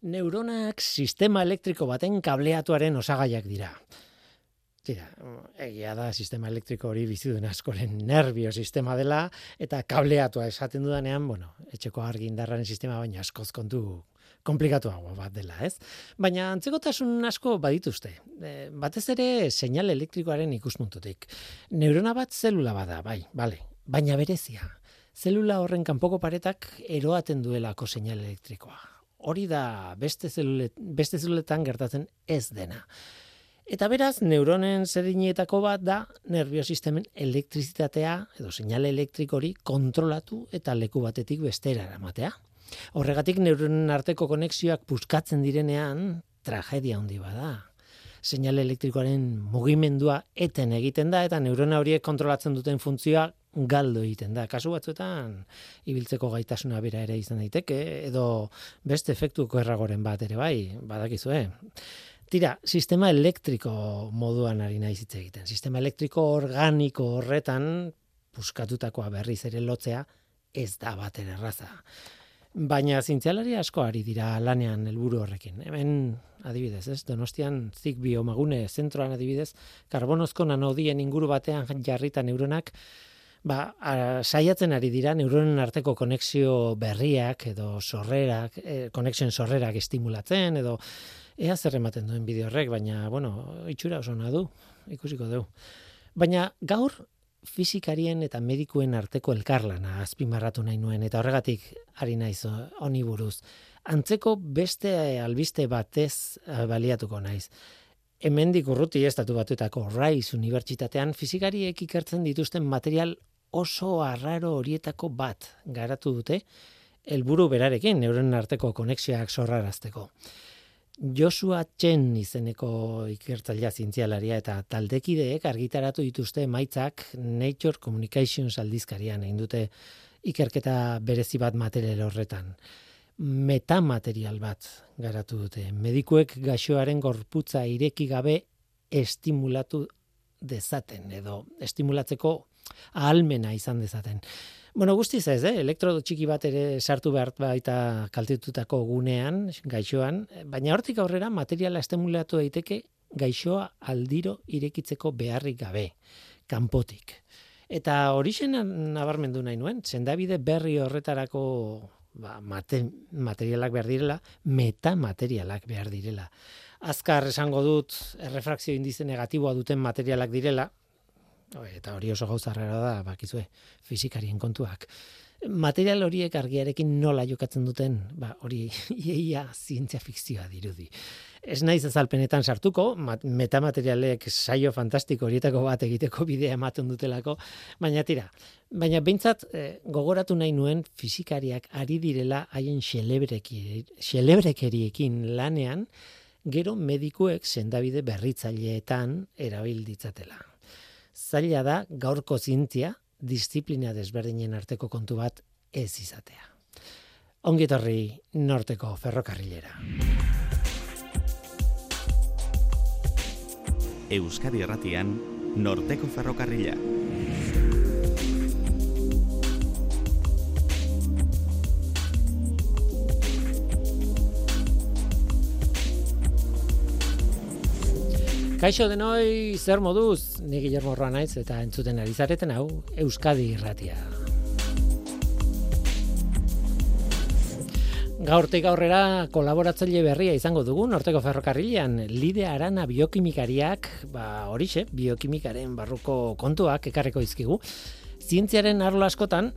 Neuronak sistema elektriko baten kableatuaren osagaiak dira. Tira, egia da sistema elektriko hori bizidun askoren nervio sistema dela, eta kableatua esaten dudanean, bueno, etxeko argi indarraren sistema baina askoz kontu komplikatuago bat dela, ez? Baina antzekotasun asko badituzte. E, batez ere seinal elektrikoaren ikuspuntutik. Neurona bat zelula bada, bai, bale, baina berezia. Zelula horren kanpoko paretak eroaten duelako seinal elektrikoa. Hori da beste, zelulet, beste zeluletan gertatzen ez dena. Eta beraz, neuronen zerinietako bat da nerviosistemen elektrizitatea edo seinale elektrikori kontrolatu eta leku batetik bestera eramatea. Horregatik neuronen arteko konexioak puskatzen direnean tragedia handi bada. Seinale elektrikoaren mugimendua eten egiten da eta neurona horiek kontrolatzen duten funtzioa galdo egiten da. Kasu batzuetan ibiltzeko gaitasuna bera ere izan daiteke edo beste efektuko erragoren bat ere bai, badakizue. Tira, sistema elektriko moduan ari naiz hitz egiten. Sistema elektriko organiko horretan puskatutakoa berriz ere lotzea ez da bater erraza. Baina zintzialari asko ari dira lanean helburu horrekin. Hemen adibidez, ez? Donostian zik biomagune zentroan adibidez, karbonozko nanodien inguru batean jarrita neuronak ba, saiatzen ari dira neuronen arteko konexio berriak edo sorrerak, e, konexioen sorrerak estimulatzen edo ea zer ematen duen bideo horrek, baina bueno, itxura oso du, ikusiko dugu. Baina gaur fizikarien eta medikuen arteko elkarlana azpimarratu nahi nuen eta horregatik ari naiz honi buruz. Antzeko beste albiste batez eh, baliatuko naiz. Hemendik urruti estatu batuetako Rice Unibertsitatean fizikariek ikertzen dituzten material oso arraro horietako bat garatu dute helburu berarekin neuronen arteko konexioak sorrarazteko. Joshua Chen izeneko ikertzailea zientzialaria eta taldekideek argitaratu dituzte emaitzak Nature Communications aldizkarian egin dute ikerketa berezi bat material horretan. Metamaterial bat garatu dute. Medikuek gaixoaren gorputza ireki gabe estimulatu dezaten edo estimulatzeko ahalmena izan dezaten. Bueno, guztiz ez, eh? elektrodo txiki bat ere sartu behar baita kaltetutako gunean, gaixoan, baina hortik aurrera materiala estimulatu daiteke gaixoa aldiro irekitzeko beharrik gabe, kanpotik. Eta hori nabarmendu nahi nuen, zendabide berri horretarako ba, mate, materialak behar direla, metamaterialak behar direla. Azkar esango dut, errefrakzio indize negatiboa duten materialak direla, eta hori oso gauzarrera da, bakizue, fizikarien kontuak. Material horiek argiarekin nola jokatzen duten, ba, hori iaia zientzia fikzioa dirudi. Ez naiz azalpenetan sartuko, metamaterialek saio fantastiko horietako bat egiteko bidea ematen dutelako, baina tira, baina behintzat eh, gogoratu nahi nuen fizikariak ari direla haien xelebrekeriekin lanean, gero medikuek sendabide berritzaileetan erabil ditzatela zaila da gaurko zintzia disiplina desberdinen arteko kontu bat ez izatea. Ongitorri norteko ferrokarrilera. Euskadi Erratian, Norteko Ferrokarrila. Kaixo denoi, zer moduz, ni Guillermo naiz eta entzuten ari zareten hau Euskadi Irratia. Gaurtik aurrera kolaboratzaile berria izango dugu Norteko Ferrokarrilean Lide Arana biokimikariak, ba horixe, biokimikaren barruko kontuak ekarreko dizkigu. Zientziaren arlo askotan,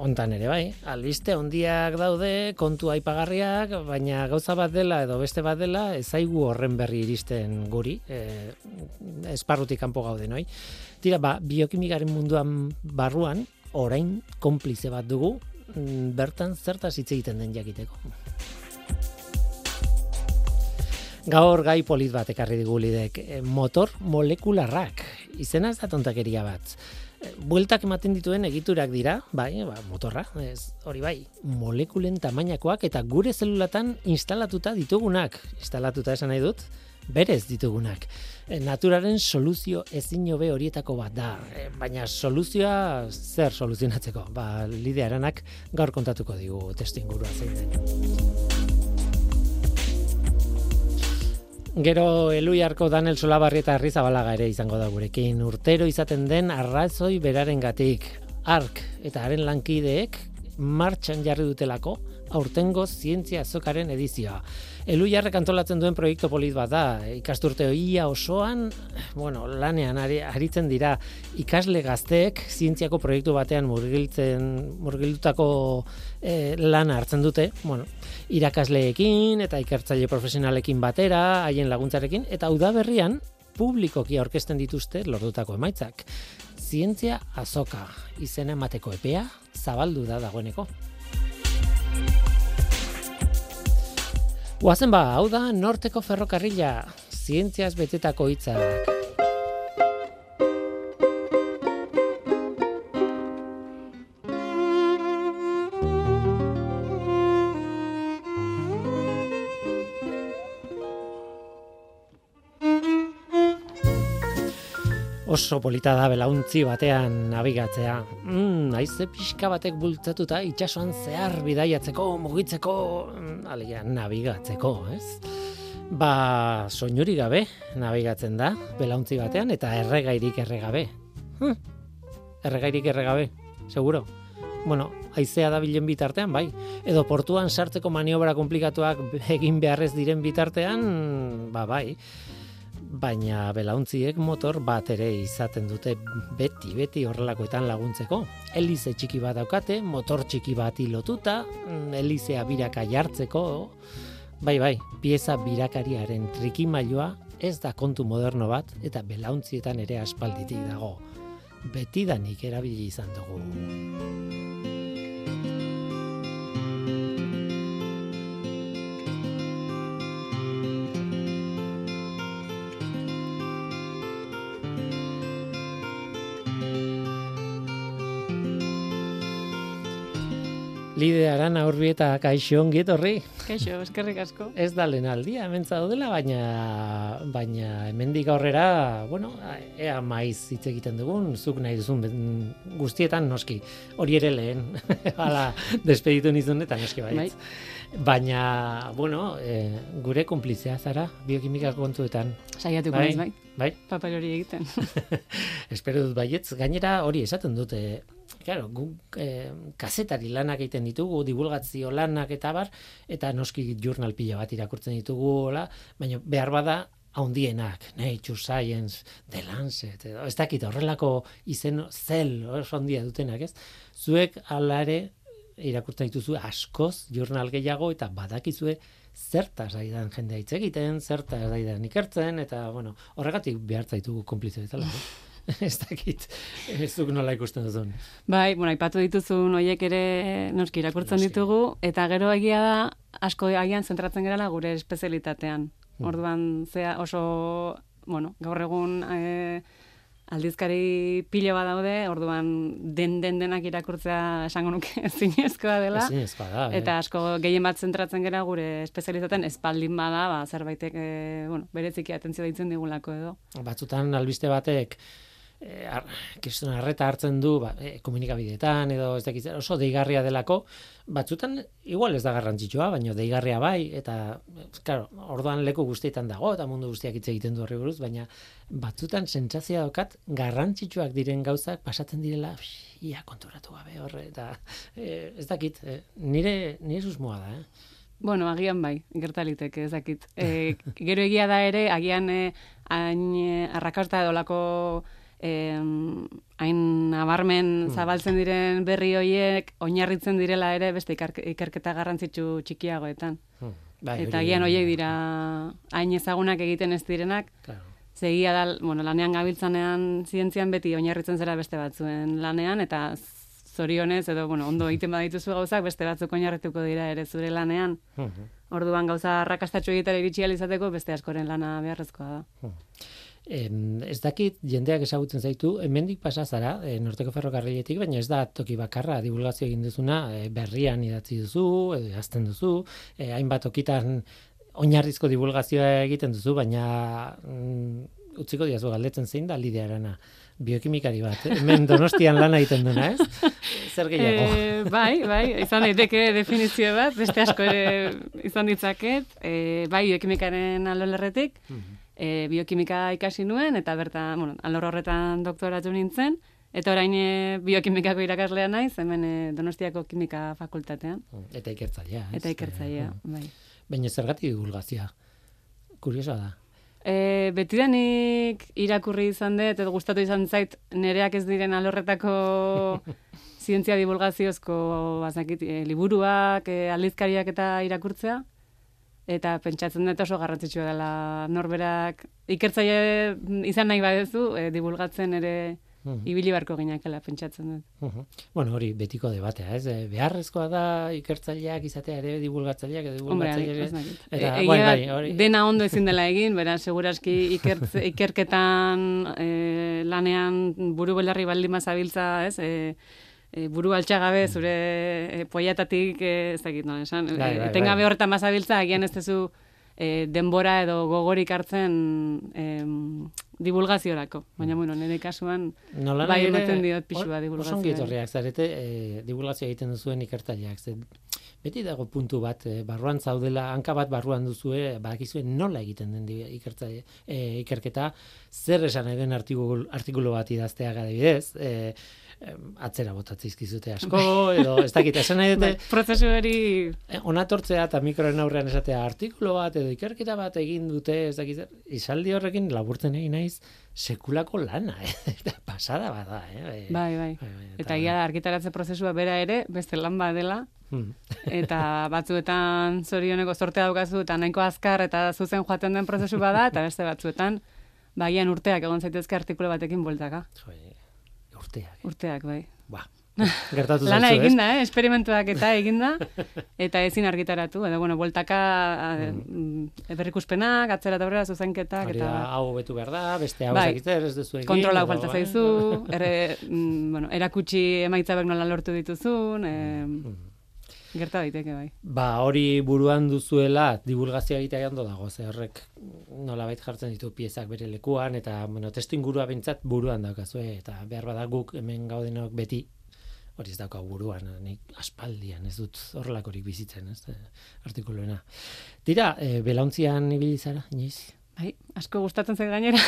ontan ere bai, albiste ondiak daude, kontu aipagarriak, baina gauza bat dela edo beste bat dela, ezaigu horren berri iristen guri, e, esparrutik kanpo gaude, noi? Tira, ba, biokimikaren munduan barruan, orain konplize bat dugu, mm, bertan zertaz hitz egiten den jakiteko. Gaur gai polit bat ekarri digu lidek, e, motor molekularrak, izena ez da tontakeria bat bueltak ematen dituen egiturak dira, bai, ba, motorra, ez, hori bai, molekulen tamainakoak eta gure zelulatan instalatuta ditugunak, instalatuta esan nahi dut, berez ditugunak. E, naturaren soluzio ezin hobe horietako bat da, e, baina soluzioa zer soluzionatzeko? Ba, lidea eranak gaur kontatuko digu testu ingurua zein den. Gero Eluiarko Daniel Solabarri eta Arrizabalaga ere izango da gurekin. Urtero izaten den arrazoi berarengatik. Ark eta haren lankideek martxan jarri dutelako aurtengo zientzia azokaren edizioa. Elu jarrek antolatzen duen proiektu polit bat da, ikasturte ia osoan, bueno, lanean aritzen dira ikasle gazteek zientziako proiektu batean murgiltzen, murgildutako e, lana hartzen dute, bueno, irakasleekin eta ikertzaile profesionalekin batera, haien laguntzarekin, eta udaberrian publikoki aurkezten dituzte lordutako emaitzak. Zientzia azoka izena emateko epea zabaldu da dagoeneko. Guazen ba, hau da, norteko ferrokarrila, zientziaz betetako hitzak. Oso polita da belauntzi batean nabigatzea. Mm, aize pixka batek bultzatuta itsasoan zehar bidaiatzeko, mugitzeko, mm, alegia, nabigatzeko, ez? Ba, soinuri gabe nabigatzen da, belauntzi batean, eta erregairik erregabe. Hm, erregairik erregabe, seguro. Bueno, aizea da bilen bitartean, bai. Edo portuan sartzeko maniobra komplikatuak egin beharrez diren bitartean, ba, bai baina belauntziek motor bat ere izaten dute beti beti horrelakoetan laguntzeko. Elize txiki bat daukate, motor txiki bat lotuta, mm, elizea biraka jartzeko, bai bai, pieza birakariaren trikimailoa ez da kontu moderno bat eta belauntzietan ere aspalditik dago. Betidanik erabili izan dugu. Lide Arana Urbieta kaixo ongi etorri. Kaixo, eskerrik asko. Ez da lehen aldia, hemen zaudela, baina baina hemendik aurrera, bueno, ea maiz hitz egiten dugun, zuk nahi duzun guztietan noski. Hori ere lehen. Hala, despeditu nizun eta noski bai. Baina, bueno, e, gure konplizea zara biokimika kontuetan. Saiatuko bai, bai. Bai. Papel hori egiten. Espero dut baietz, gainera hori esaten dute, claro, guk eh, kazetari lanak egiten ditugu, divulgazio lanak eta bar, eta noski jurnal pila bat irakurtzen ditugu, hola, baina behar bada haundienak, Nature Science, The Lancet, edo, ez dakit horrelako izen zel, oso handia dutenak, ez? Zuek alare irakurtzen dituzu askoz jurnal gehiago eta badakizue zertaz aidan jendea hitz egiten, zertaz aidan ikertzen, eta, bueno, horregatik behar zaitugu konplize bezala. ez dakit, ez duk nola ikusten duzun. Bai, bueno, ipatu dituzun horiek ere noski irakurtzen ditugu, eta gero egia da, asko agian zentratzen gerala gure espezialitatean. Hmm. Orduan, zea oso, bueno, gaur egun e, aldizkari pilo bat daude, orduan den den denak irakurtzea esango nuke zinezkoa dela. Zinezkoa da. Eh. Eta asko gehien bat zentratzen gera gure espezialitatean espaldin bada, ba, zerbaitek, e, bueno, bereziki atentzio ditzen digulako edo. Batzutan albiste batek, eh, ar, arreta hartzen du ba, eh, komunikabideetan edo ez dakit oso deigarria delako batzutan igual ez da garrantzitsua baina deigarria bai eta claro orduan leku guztietan dago eta mundu guztiak hitz egiten du horri buruz baina batzutan sentsazioa daukat garrantzitsuak diren gauzak pasatzen direla ia konturatu gabe horre eta eh, ez dakit eh, nire nire susmoa da eh Bueno, agian bai, gertaliteke, ez dakit. E, gero egia da ere, agian hain arrakasta edolako hain nabarmen hmm. zabaltzen diren berri hoiek oinarritzen direla ere beste ikerketa garrantzitsu txikiagoetan. Hmm. Bai, eta gian hoiek dira hain ezagunak egiten ez direnak. Claro. Zegia da, bueno, lanean gabiltzanean zientzian beti oinarritzen zera beste batzuen lanean eta zorionez edo bueno, ondo egiten badituzu gauzak beste batzuk oinarrituko dira ere zure lanean. Hmm. Orduan gauza arrakastatxo egitera iritsi izateko beste askoren lana beharrezkoa da. Em, ez dakit jendeak ezagutzen zaitu, hemendik pasa zara, e, norteko ferrokarriletik, baina ez da toki bakarra divulgazio egin duzuna, e, berrian idatzi duzu, edo jazten duzu, e, hainbat okitan oinarrizko divulgazioa egiten duzu, baina mm, utziko diazu galdetzen zein da Lidia Arana biokimikari bat, eh? hemen donostian lan egiten duna, ez? Zer gehiago? E, bai, bai, izan daiteke definizio bat, beste asko ere izan ditzaket, e, bai, biokimikaren alolerretik, e, biokimika ikasi nuen, eta bertan, bueno, alor horretan doktoratu nintzen, eta orain e, biokimikako irakaslea naiz, hemen e, donostiako kimika fakultatean. Eta ikertzailea? Eta ikertzailea, bai. Baina zergatik divulgazioa? Kuriosoa da. E, betidanik irakurri izan dut, edo gustatu izan zait, nereak ez diren alorretako zientzia divulgaziozko bazakit, e, liburuak, e, aldizkariak eta irakurtzea. Eta pentsatzen dut oso garrantzitsua dela norberak ikertzaile izan nahi badezu, e, divulgatzen ere -hmm. ibili barko ginakela pentsatzen dut. Bueno, hori betiko debatea, ez? Eh, beharrezkoa da ikertzaileak izatea ere divulgatzaileak edo divulgatzaileak. Eta e, bai, bai, hori. Dena ondo ezin dela egin, bera seguraski ikertze, ikerketan e, lanean buru belarri baldin mazabiltza, ez? E, e, buru altxagabe zure e, poiatatik e, ez dakit, no, esan, bai, bai, bai. etengabe horretan mazabiltza, agian ez tezu e, denbora edo gogorik hartzen e, divulgaziorako. Baina, bueno, nire kasuan Nola bai ematen diot pixua divulgazioa. Oso etorriak, zarete e, divulgazioa egiten duzuen ikertaileak. beti dago puntu bat, e, barruan zaudela, hanka bat barruan duzue, badakizuen nola egiten den ikertzaile, e, ikerketa, zer esan den artikulu, artikulu bat idaztea gadibidez, e, atzera botatzizkizute asko, bai. edo ez dakit, esan nahi dute... Bai, prozesu hori... Eh, onatortzea eta mikroen aurrean esatea artikulo bat edo ikerketa bat egin dute, ez dakit, izaldi horrekin laburtzen egin naiz sekulako lana, eh? pasada bada, eh? Bai, bai. bai, bai eta, eta ia argitaratze prozesua bera ere, beste lan badela, hmm. eta batzuetan zorioneko sortea daukazu, eta nahiko azkar eta zuzen joaten den prozesu bada, eta beste batzuetan, bagian urteak egon zaitezke artikulo batekin bueltaka. Joi, urteak. Urteak, bai. Ba, gertatu zaizu, Lana eginda, eh? esperimentuak eta eginda, eta ezin argitaratu, edo, bueno, voltaka mm. berrikuspenak, atzera eta berra, zuzenketak, eta... hau betu behar da, beste hau bai. ez duzu egin. Kontrola falta bai. zaizu, erre, mm, bueno, erakutsi emaitzabek nola lortu dituzun, eh, mm. Gerta daiteke bai. Ba, hori buruan duzuela divulgazioa egitea ondo dago, ze horrek nolabait jartzen ditu piezak bere lekuan eta bueno, testu ingurua bentsat buruan daukazu eta behar bada guk hemen gaudenok beti hori ez dauka buruan, nik aspaldian ez dut horrelakorik bizitzen, ez, artikuluena. Tira, e, belauntzian ibili zara, inoiz? Bai, asko gustatzen zait gainera.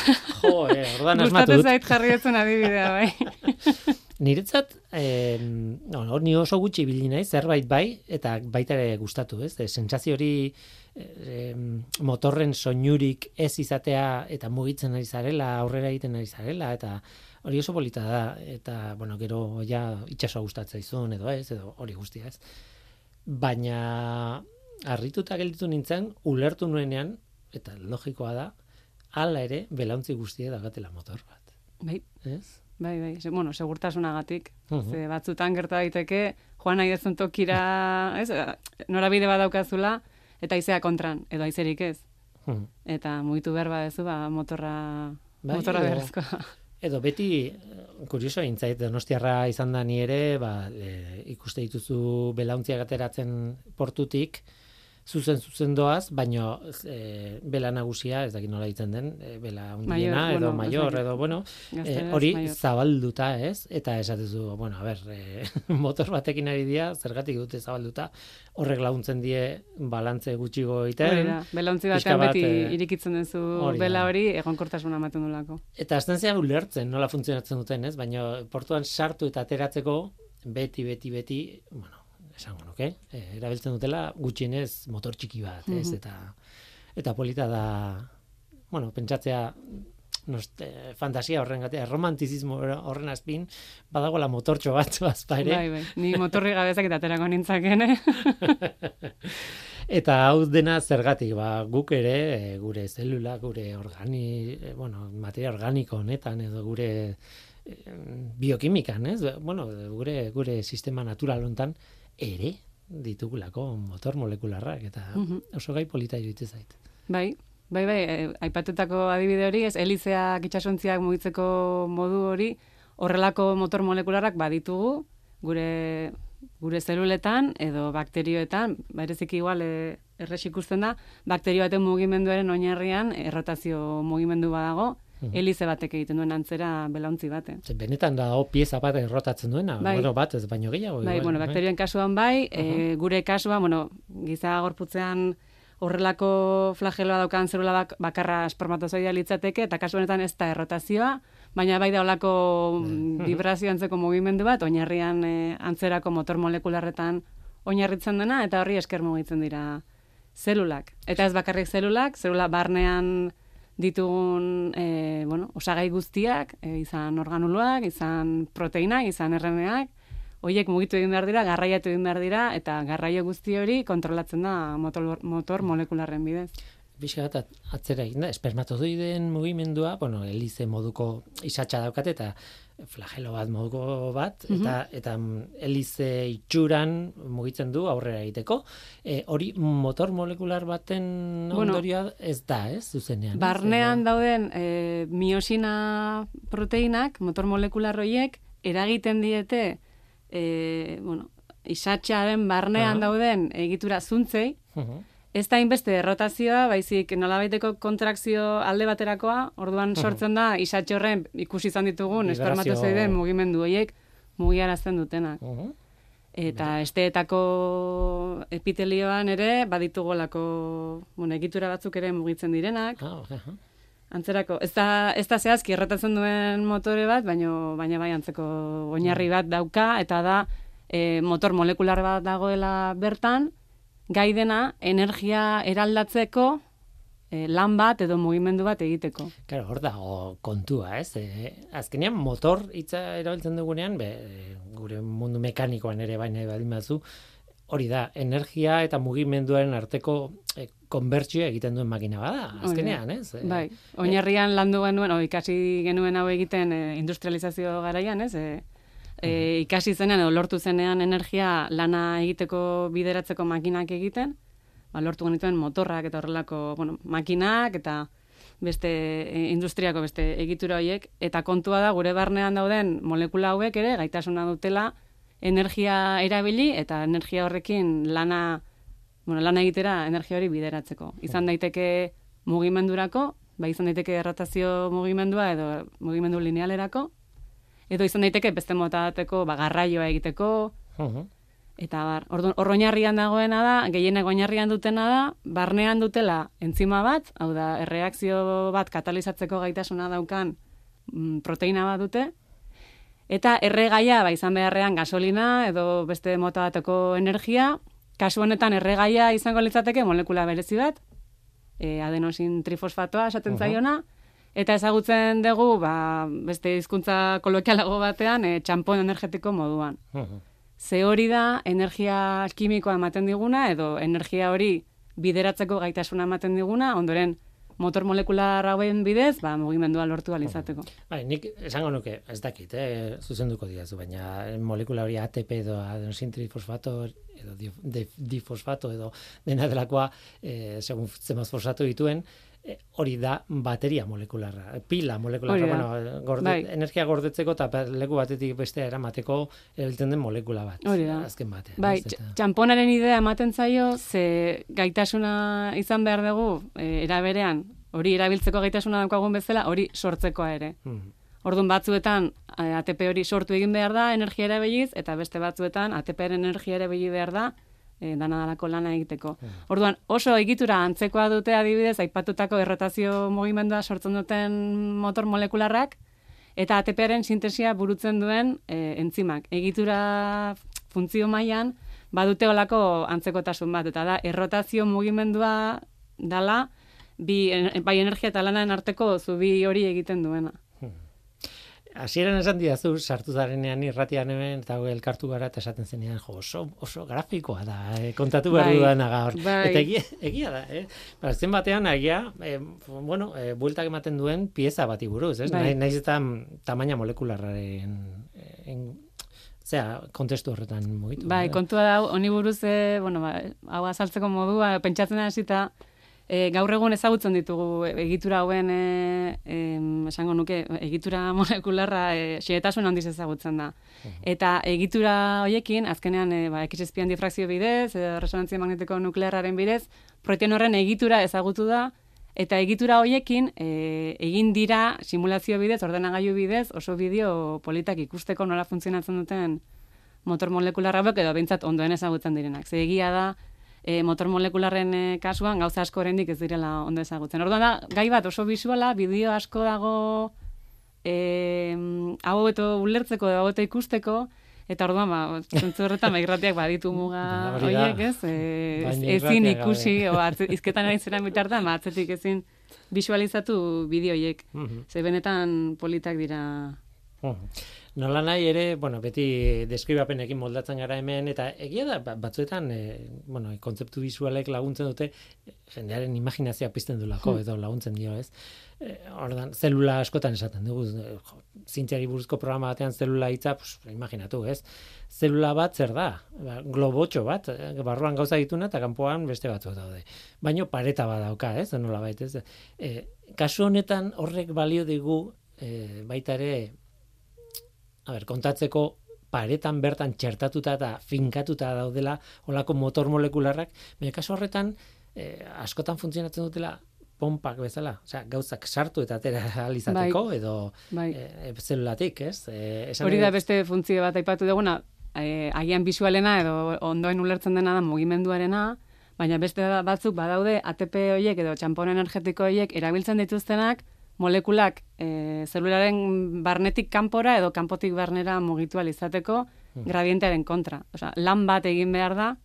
Jo, eh, ordan asmatut. Gustatzen zait jarrietzen adibidea, bai. Niretzat, eh, no, ni oso gutxi ibili naiz, zerbait bai, eta baita ere gustatu, ez? E, sentsazio hori eh, motorren soinurik ez izatea eta mugitzen ari zarela, aurrera egiten ari zarela, eta hori oso polita da, eta, bueno, gero ja itxaso gustatzen izun, edo ez, edo hori guztia, ez? Baina, harrituta gelditu nintzen, ulertu nuenean, eta logikoa da, hala ere, belauntzi guztia dagatela motor bat. Bai. Ez? Bai, bai, bueno, segurtasunagatik. Uh -huh. Ze batzutan gerta daiteke, joan nahi dezun tokira, ez, norabide bat daukazula, eta izea kontran, edo aizerik ez. Uh -huh. Eta mugitu behar badezu, ba, motorra, bai, motorra edo. Edo beti, kurioso intzait, donostiarra izan da ni ere, ba, e, ikuste dituzu belauntziak ateratzen portutik, zuzen zuzen doaz, baino e, bela nagusia, ez dakit nola ditzen den, e, bela undiena, edo bueno, maior, edo, bueno, e, hori zabalduta, ez? Eta esatezu, bueno, a ber, e, motor batekin ari dira, zergatik dute zabalduta, horrek laguntzen die balantze gutxigo egiten. Hori belauntzi batean beti e, irikitzen duzu bela hori, egonkortasuna ematen dulako. Eta azten zea ulertzen, nola funtzionatzen duten, ez? Baina portuan sartu eta ateratzeko, beti, beti, beti, bueno, esango nuke, e, erabiltzen dutela gutxienez motor txiki bat, ez? Mhm. Eta eta polita da bueno, pentsatzea nost, fantasia horren gatea, romantizismo horren azpin, badagoela motortxo bat bazpa ere. Bai, bai, ni motorri gabezak eta terako nintzaken, eh? eta hau dena zergatik, ba, guk ere, e, gure zelula, gure organi, e, bueno, materia organiko honetan, edo gure e, biokimikan, ez? Bueno, gure, gure sistema natural hontan, ere ditugulako motor molekularrak eta mhm. oso gai polita iruditzen zait. Bai, bai, bai, e, aipatutako adibide hori, ez elizeak itxasontziak mugitzeko modu hori, horrelako motor molekularrak baditugu, gure gure zeluletan edo bakterioetan, bereziki igual e, erres ikusten da, bakterio baten mugimenduaren oinarrian errotazio mugimendu badago, Elize batek egiten duen antzera belauntzi bate. Ze benetan da o pieza bat errotatzen duena, bai. bueno, bat ez baino gehiago. Bai, bueno, bai. bakterioen kasuan bai, e, gure kasua, bueno, giza gorputzean horrelako flageloa daukan zelula bak, bakarra espermatozoidea litzateke, eta kasu honetan ez da errotazioa, baina bai da olako mm, vibrazio antzeko mugimendu bat, oinarrian e, antzerako motor molekularretan oinarritzen dena, eta horri esker mugitzen dira zelulak. Eta ez bakarrik zelulak, zelula barnean ditugun e, bueno, osagai guztiak, e, izan organuloak, izan proteinak, izan erreneak, hoiek mugitu egin behar dira, garraiatu egin behar dira, eta garraio guzti hori kontrolatzen da motor, motor molekularren bidez. Bizka bat atzera egin da, espermatozoideen mugimendua, bueno, elize moduko isatxa daukate, eta flagelo bat moduko bat, mm eta, eta elize itxuran mugitzen du aurrera egiteko. E, hori motor molekular baten bueno, ondorioa ez da, ez, zuzenean. Barnean dauden e, miosina proteinak, motor molekular horiek, eragiten diete, e, bueno, isatxaren barnean dauden egitura zuntzei, Ez da inbeste errotazioa, baizik nolabaiteko kontrakzio alde baterakoa, orduan sortzen da, isatxorren ikusi izan ditugun, espermatozoideen mugimendu horiek mugiarazten dutenak. Eta esteetako epitelioan ere, baditugolako, bueno, egitura batzuk ere mugitzen direnak. Ah, antzerako, ez da, ez da zehazki errotatzen duen motore bat, baina, baina bai antzeko oinarri bat dauka, eta da e, motor molekular bat dagoela bertan, gai dena energia eraldatzeko e, lan bat edo mugimendu bat egiteko. Claro, hor da kontua, ez? E, azkenean motor hitza erabiltzen dugunean, be, gure mundu mekanikoan ere baina baldin batzu, hori da, energia eta mugimenduaren arteko e, konbertsioa egiten duen makina bada, azkenean, ez? E, bai, oinarrian landu genuen, o, ikasi genuen hau egiten e, industrializazio garaian, ez? E, e, ikasi zenean edo lortu zenean energia lana egiteko bideratzeko makinak egiten, ba, lortu genituen motorrak eta horrelako bueno, makinak eta beste e, industriako beste egitura horiek, eta kontua da gure barnean dauden molekula hauek ere gaitasuna dutela energia erabili eta energia horrekin lana, bueno, lana egitera energia hori bideratzeko. Izan daiteke mugimendurako, ba izan daiteke errotazio mugimendua edo mugimendu linealerako, edo izan daiteke beste motateko ba garraioa egiteko. Eta bar, hor oinarrian dagoena da, gehienek oinarrian dutena da, barnean dutela entzima bat, hau da, erreakzio bat katalizatzeko gaitasuna daukan mm, proteina bat dute, eta erregaia, ba, izan beharrean gasolina, edo beste mota bateko energia, kasu honetan erregaia izango litzateke molekula berezi bat, e, adenosin trifosfatoa esaten zaiona, Eta ezagutzen dugu, ba, beste hizkuntza kolokialago batean, e, txampon energetiko moduan. Ze hori da, energia kimikoa ematen diguna, edo energia hori bideratzeko gaitasuna ematen diguna, ondoren motor molekular hauen bidez, ba, mugimendua lortu alizateko. Bai, nik esango nuke, ez dakit, eh, zuzenduko diazu, baina molekula hori ATP edo adenosintri-fosfato edo difosfato edo dena delakoa, eh, segun zemaz fosfato dituen, Eh, hori da bateria molekularra, pila molekularra, bueno, gorde, bai. energia gordetzeko eta leku batetik bestea eramateko erabiltzen den molekula bat. Hori da. Azken batean. Bai, txamponaren idea ematen zaio, ze gaitasuna izan behar dugu, e, eraberean, hori erabiltzeko gaitasuna daukagun bezala, hori sortzekoa ere. Hmm. Orduan batzuetan eh, ATP hori sortu egin behar da energia erabiliz, eta beste batzuetan ATP-aren energia erabili behar da e, dana dalako lana egiteko. Hmm. Orduan, oso egitura antzekoa dute adibidez, aipatutako errotazio mugimendua sortzen duten motor molekularrak, eta ATParen sintesia burutzen duen e, entzimak. Egitura funtzio mailan badute olako antzekotasun bat, eta da, errotazio mugimendua dala, bi, bai energia eta lanaren arteko zubi hori egiten duena. Hasieran esan diazu sartu zarenean irratian hemen eta elkartu gara eta esaten zenean jo oso oso grafikoa da eh, kontatu behar bai, dudana gaur bai. eta egia, egia da eh ba zen batean agia eh, bueno eh, bueltak ematen duen pieza bati buruz ez bai. naiz eta tamaina molekularraren en sea kontestu horretan mugitu bai eh? kontua da honi buruz eh, bueno ba hau azaltzeko modua pentsatzen hasita E, gaur egun ezagutzen ditugu egitura hauen e, esango nuke egitura molekularra e, xehetasun handiz ezagutzen da. Eta egitura hoiekin azkenean e, ba X difrakzio bidez, e, resonantzia magnetiko nuklearraren bidez, protein horren egitura ezagutu da Eta egitura hoiekin e, egin dira simulazio bidez, ordenagailu bidez, oso bideo politak ikusteko nola funtzionatzen duten motor molekularra edo bintzat ondoen ezagutzen direnak. Ze egia da, e, motor molekularren e, kasuan gauza asko oraindik ez direla ondo ezagutzen. Orduan da, gai bat oso bisuala, bideo asko dago e, hau beto ulertzeko, hau beto ikusteko, Eta orduan, ba, zentzu horretan, mairratiak ba, baditu muga horiek, ez? E, ezin ikusi, o, izketan ari zera bitartan, ba, atzetik ezin visualizatu bideoiek. Uh mhm. Ze benetan politak dira. Nola nahi ere, bueno, beti deskribapenekin moldatzen gara hemen, eta egia da, ba, batzuetan, e, bueno, kontzeptu visualek laguntzen dute, jendearen imaginazioa pizten du lako, hmm. edo laguntzen dio, ez? E, ordan, zelula askotan esaten dugu, e, zintziari buruzko programa batean zelula hitza, pues, imaginatu, ez? Zelula bat zer da? Ba, globotxo bat, barruan gauza dituna eta kanpoan beste batzu daude. Baino pareta bat dauka, ez? Nola baita, ez? E, kasu honetan horrek balio digu e, baita ere a ber, kontatzeko paretan bertan txertatuta eta finkatuta daudela olako motor molekularrak, baina kasu horretan eh, askotan funtzionatzen dutela pompak bezala, osea, gauzak sartu eta atera alizateko bai. edo bai. E, zelulatik, ez? E, Hori da beste funtzio bat aipatu duguna, e, agian visualena edo ondoen ulertzen dena da mugimenduarena, baina beste batzuk badaude ATP horiek edo txampon energetiko horiek erabiltzen dituztenak molekulak e, zelularen barnetik kanpora edo kanpotik barnera mugitu izateko hmm. gradientearen kontra. Osea, lan bat egin behar da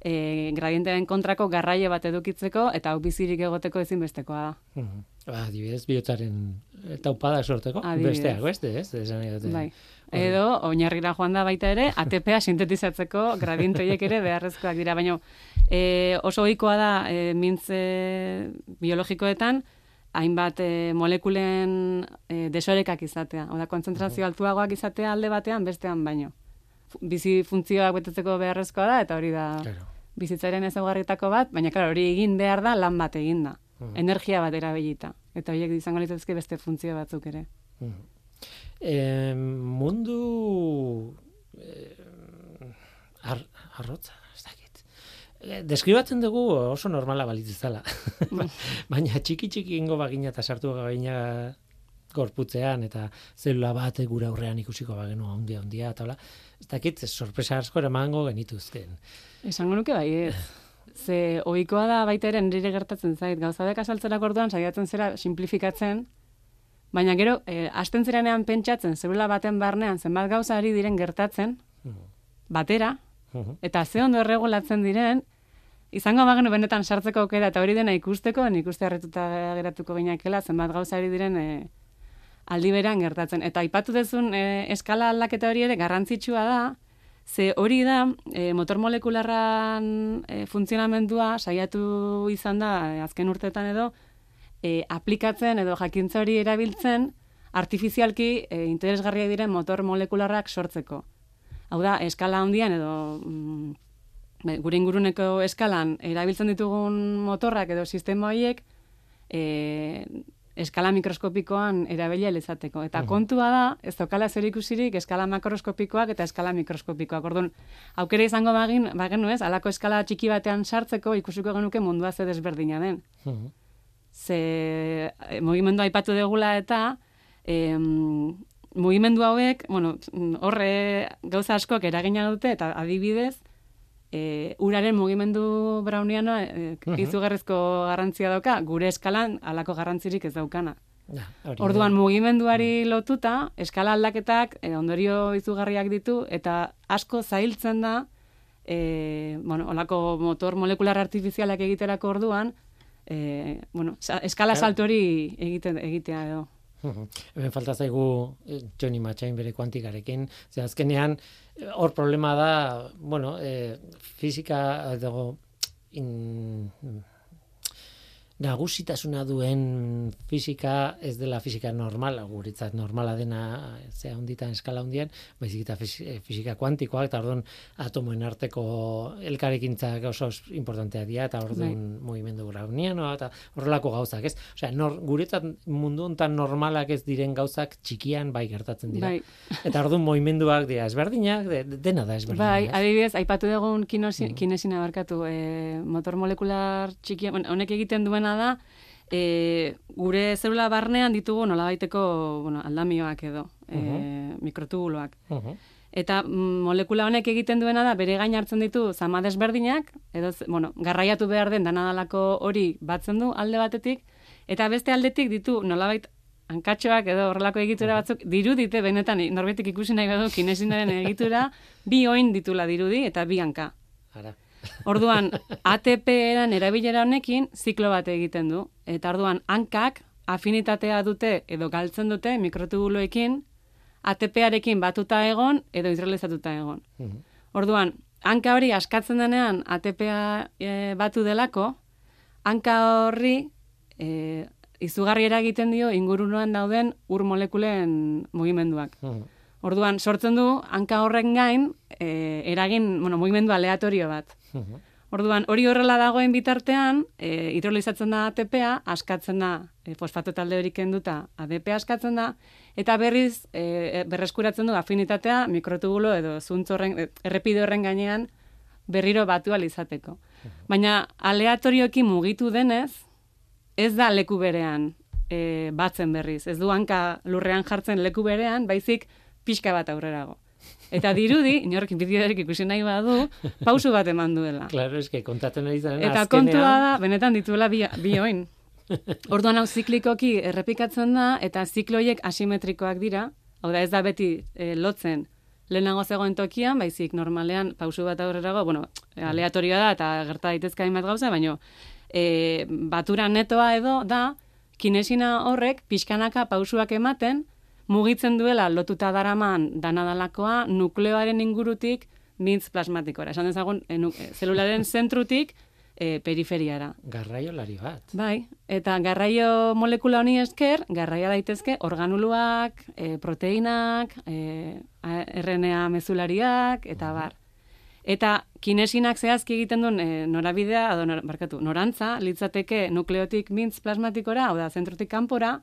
e, gradientearen kontrako garraio bat edukitzeko eta hau bizirik egoteko ezinbestekoa da. Hmm. Ba, adibidez, bihotzaren taupada sorteko, besteak, beste, ez? Bai. Edo, oinarrira joan da baita ere, ATPa sintetizatzeko gradientoiek ere beharrezkoak dira, baina e, oso ohikoa da e, mintze biologikoetan, hainbat e, molekulen e, desorekak izatea. Oda, konzentrazio altuagoak izatea alde batean, bestean baino. Bizi funtzioak betetzeko beharrezkoa da, eta hori da claro. bizitzaren ezaugarritako bat, baina claro, hori egin behar da lan bat egin da. Energia bat erabilita. Eta horiek izango litzezke beste funtzio batzuk ere. E, mundu e, ar, arrotza, deskribatzen dugu oso normala balitz zela. Baina txiki txiki ingo bagina eta sartu bagina gorputzean eta zelula bat gura aurrean ikusiko bagenu handia handia eta hola. Ez dakit, sorpresa asko eramango genituzken. Esango nuke bai, ez. Ze ohikoa da baita ere nire gertatzen zait, gauza dek asaltzerak orduan saiatzen zera simplifikatzen, baina gero, e, asten zerenean pentsatzen, zelula baten barnean zenbat gauza ari diren gertatzen, batera, Eta ze ondo erregulatzen diren, izango bagenu benetan sartzeko aukera eta hori dena ikusteko, nik uste harretuta geratuko gainakela, zenbat gauza ari diren e, aldi beran gertatzen. Eta aipatu dezun e, eskala aldaketa hori ere garrantzitsua da, ze hori da e, motor molekularran e, funtzionamendua saiatu izan da azken urteetan edo, e, aplikatzen edo jakintza hori erabiltzen, artifizialki e, interesgarria diren motor molekularrak sortzeko. Hau da, eskala handian edo mm, gure inguruneko eskalan erabiltzen ditugun motorrak edo sistema horiek e, eskala mikroskopikoan erabilia lezateko. Eta kontua da, ez dokala zer ikusirik eskala makroskopikoak eta eskala mikroskopikoak. Orduan, aukera izango bagin, bagenu ez, alako eskala txiki batean sartzeko ikusiko genuke mundua ze desberdina den. Ze e, mugimendu aipatu degula eta em, mugimendu hauek, bueno, horre gauza askoak eragina dute, eta adibidez, e, uraren mugimendu braunianoa e, izugarrizko garrantzia dauka, gure eskalan alako garrantzirik ez daukana. Ja, Orduan mugimenduari lotuta, eskala aldaketak e, ondorio izugarriak ditu, eta asko zailtzen da, e, bueno, olako motor molekular artifizialak egiterako orduan, e, bueno, eskala salto hori egiten, egitea edo. Hemen falta zaigu eh, Johnny Matchain bere kuantikarekin, ze azkenean eh, hor problema da, bueno, e, fizika dago in, nagusitasuna duen fizika ez dela fizika normal, guritzat normala dena ze honditan eskala hondian, baizik eta fizika kuantikoa eta orduan atomoen arteko elkarekintzak oso importantea dira eta orduan bai. mugimendu kriptonianoa eta horrelako gauzak, ez? Osea, nor, guretzat mundu hontan normalak ez diren gauzak txikian bai gertatzen dira. Bai. Eta orduan moimenduak dira ezberdinak, de, dena da ezberdinak. Bai, adibidez, aipatu dugun mm. kinesina barkatu, e, motor molekular txikia, honek egiten duena da, e, gure zelula barnean ditugu nolabaiteko bueno, aldamioak edo, uh -huh. mikrotubuloak. Eta mm, molekula honek egiten duena da, bere gain hartzen ditu zama desberdinak, edo, bueno, garraiatu behar den danadalako hori batzen du alde batetik, eta beste aldetik ditu nolabait hankatxoak edo horrelako egitura batzuk, dirudite benetan, norbetik ikusi nahi badu, kinesinaren egitura, bi oin ditula dirudi eta bi hanka. Ara. Orduan, ATP eran erabilera honekin ziklo bat egiten du. Eta orduan, hankak afinitatea dute edo galtzen dute mikrotubuloekin ATP-arekin batuta egon edo hidrolizatuta egon. Mhm. Orduan, hanka hori askatzen denean ATP-a e, batu delako, hanka horri e, izugarri eragiten dio ingurunoan dauden ur molekulen mugimenduak. Mhm. Orduan, sortzen du, hanka horren gain, e, eragin, bueno, mugimendu aleatorio bat. Orduan, hori horrela dagoen bitartean, e, hidrolizatzen da ATP-a, askatzen da, e, fosfato talde horik enduta, ADP askatzen da, eta berriz, e, e, berreskuratzen du afinitatea, mikrotubulo edo zuntzorren, e, errepide horren gainean, berriro batu alizateko. Baina, aleatorioki mugitu denez, ez da leku berean e, batzen berriz. Ez du hanka lurrean jartzen leku berean, baizik pixka bat aurrerago. Eta dirudi, inorrekin bideorik ikusi nahi badu, pausu bat eman duela. Claro, eske kontatzen ari zen Eta kontua da, benetan dituela bi, bi oin. Orduan hau ziklikoki errepikatzen da, eta zikloiek asimetrikoak dira, hau da ez da beti e, lotzen lehenago zegoen tokian, baizik normalean pausu bat aurrerago, bueno, aleatorioa da, eta gerta daitezka bat gauza, baino, e, batura netoa edo da, kinesina horrek, pixkanaka pausuak ematen, mugitzen duela lotuta daraman danadalakoa nukleoaren ingurutik mintz plasmatikora. Esan dezagun, e, zelularen zentrutik e, periferiara. Garraio lari bat. Bai, eta garraio molekula honi esker, garraia daitezke organuluak, e, proteinak, e, RNA mezulariak, eta bar. Eta kinesinak zehazki egiten duen e, norabidea, edo barkatu, norantza, litzateke nukleotik mintz plasmatikora, hau da, zentrutik kanpora,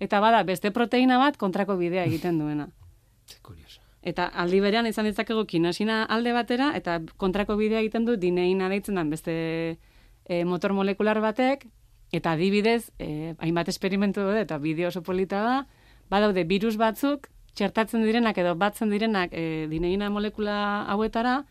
Eta bada, beste proteina bat kontrako bidea egiten duena. Eta aldi berean izan ditzakegu kinasina alde batera, eta kontrako bidea egiten du dineina deitzen den beste e, motor molekular batek, eta adibidez, e, hainbat esperimentu dut, eta bideo oso polita da, badaude virus batzuk, txertatzen direnak edo batzen direnak e, dineina molekula hauetara,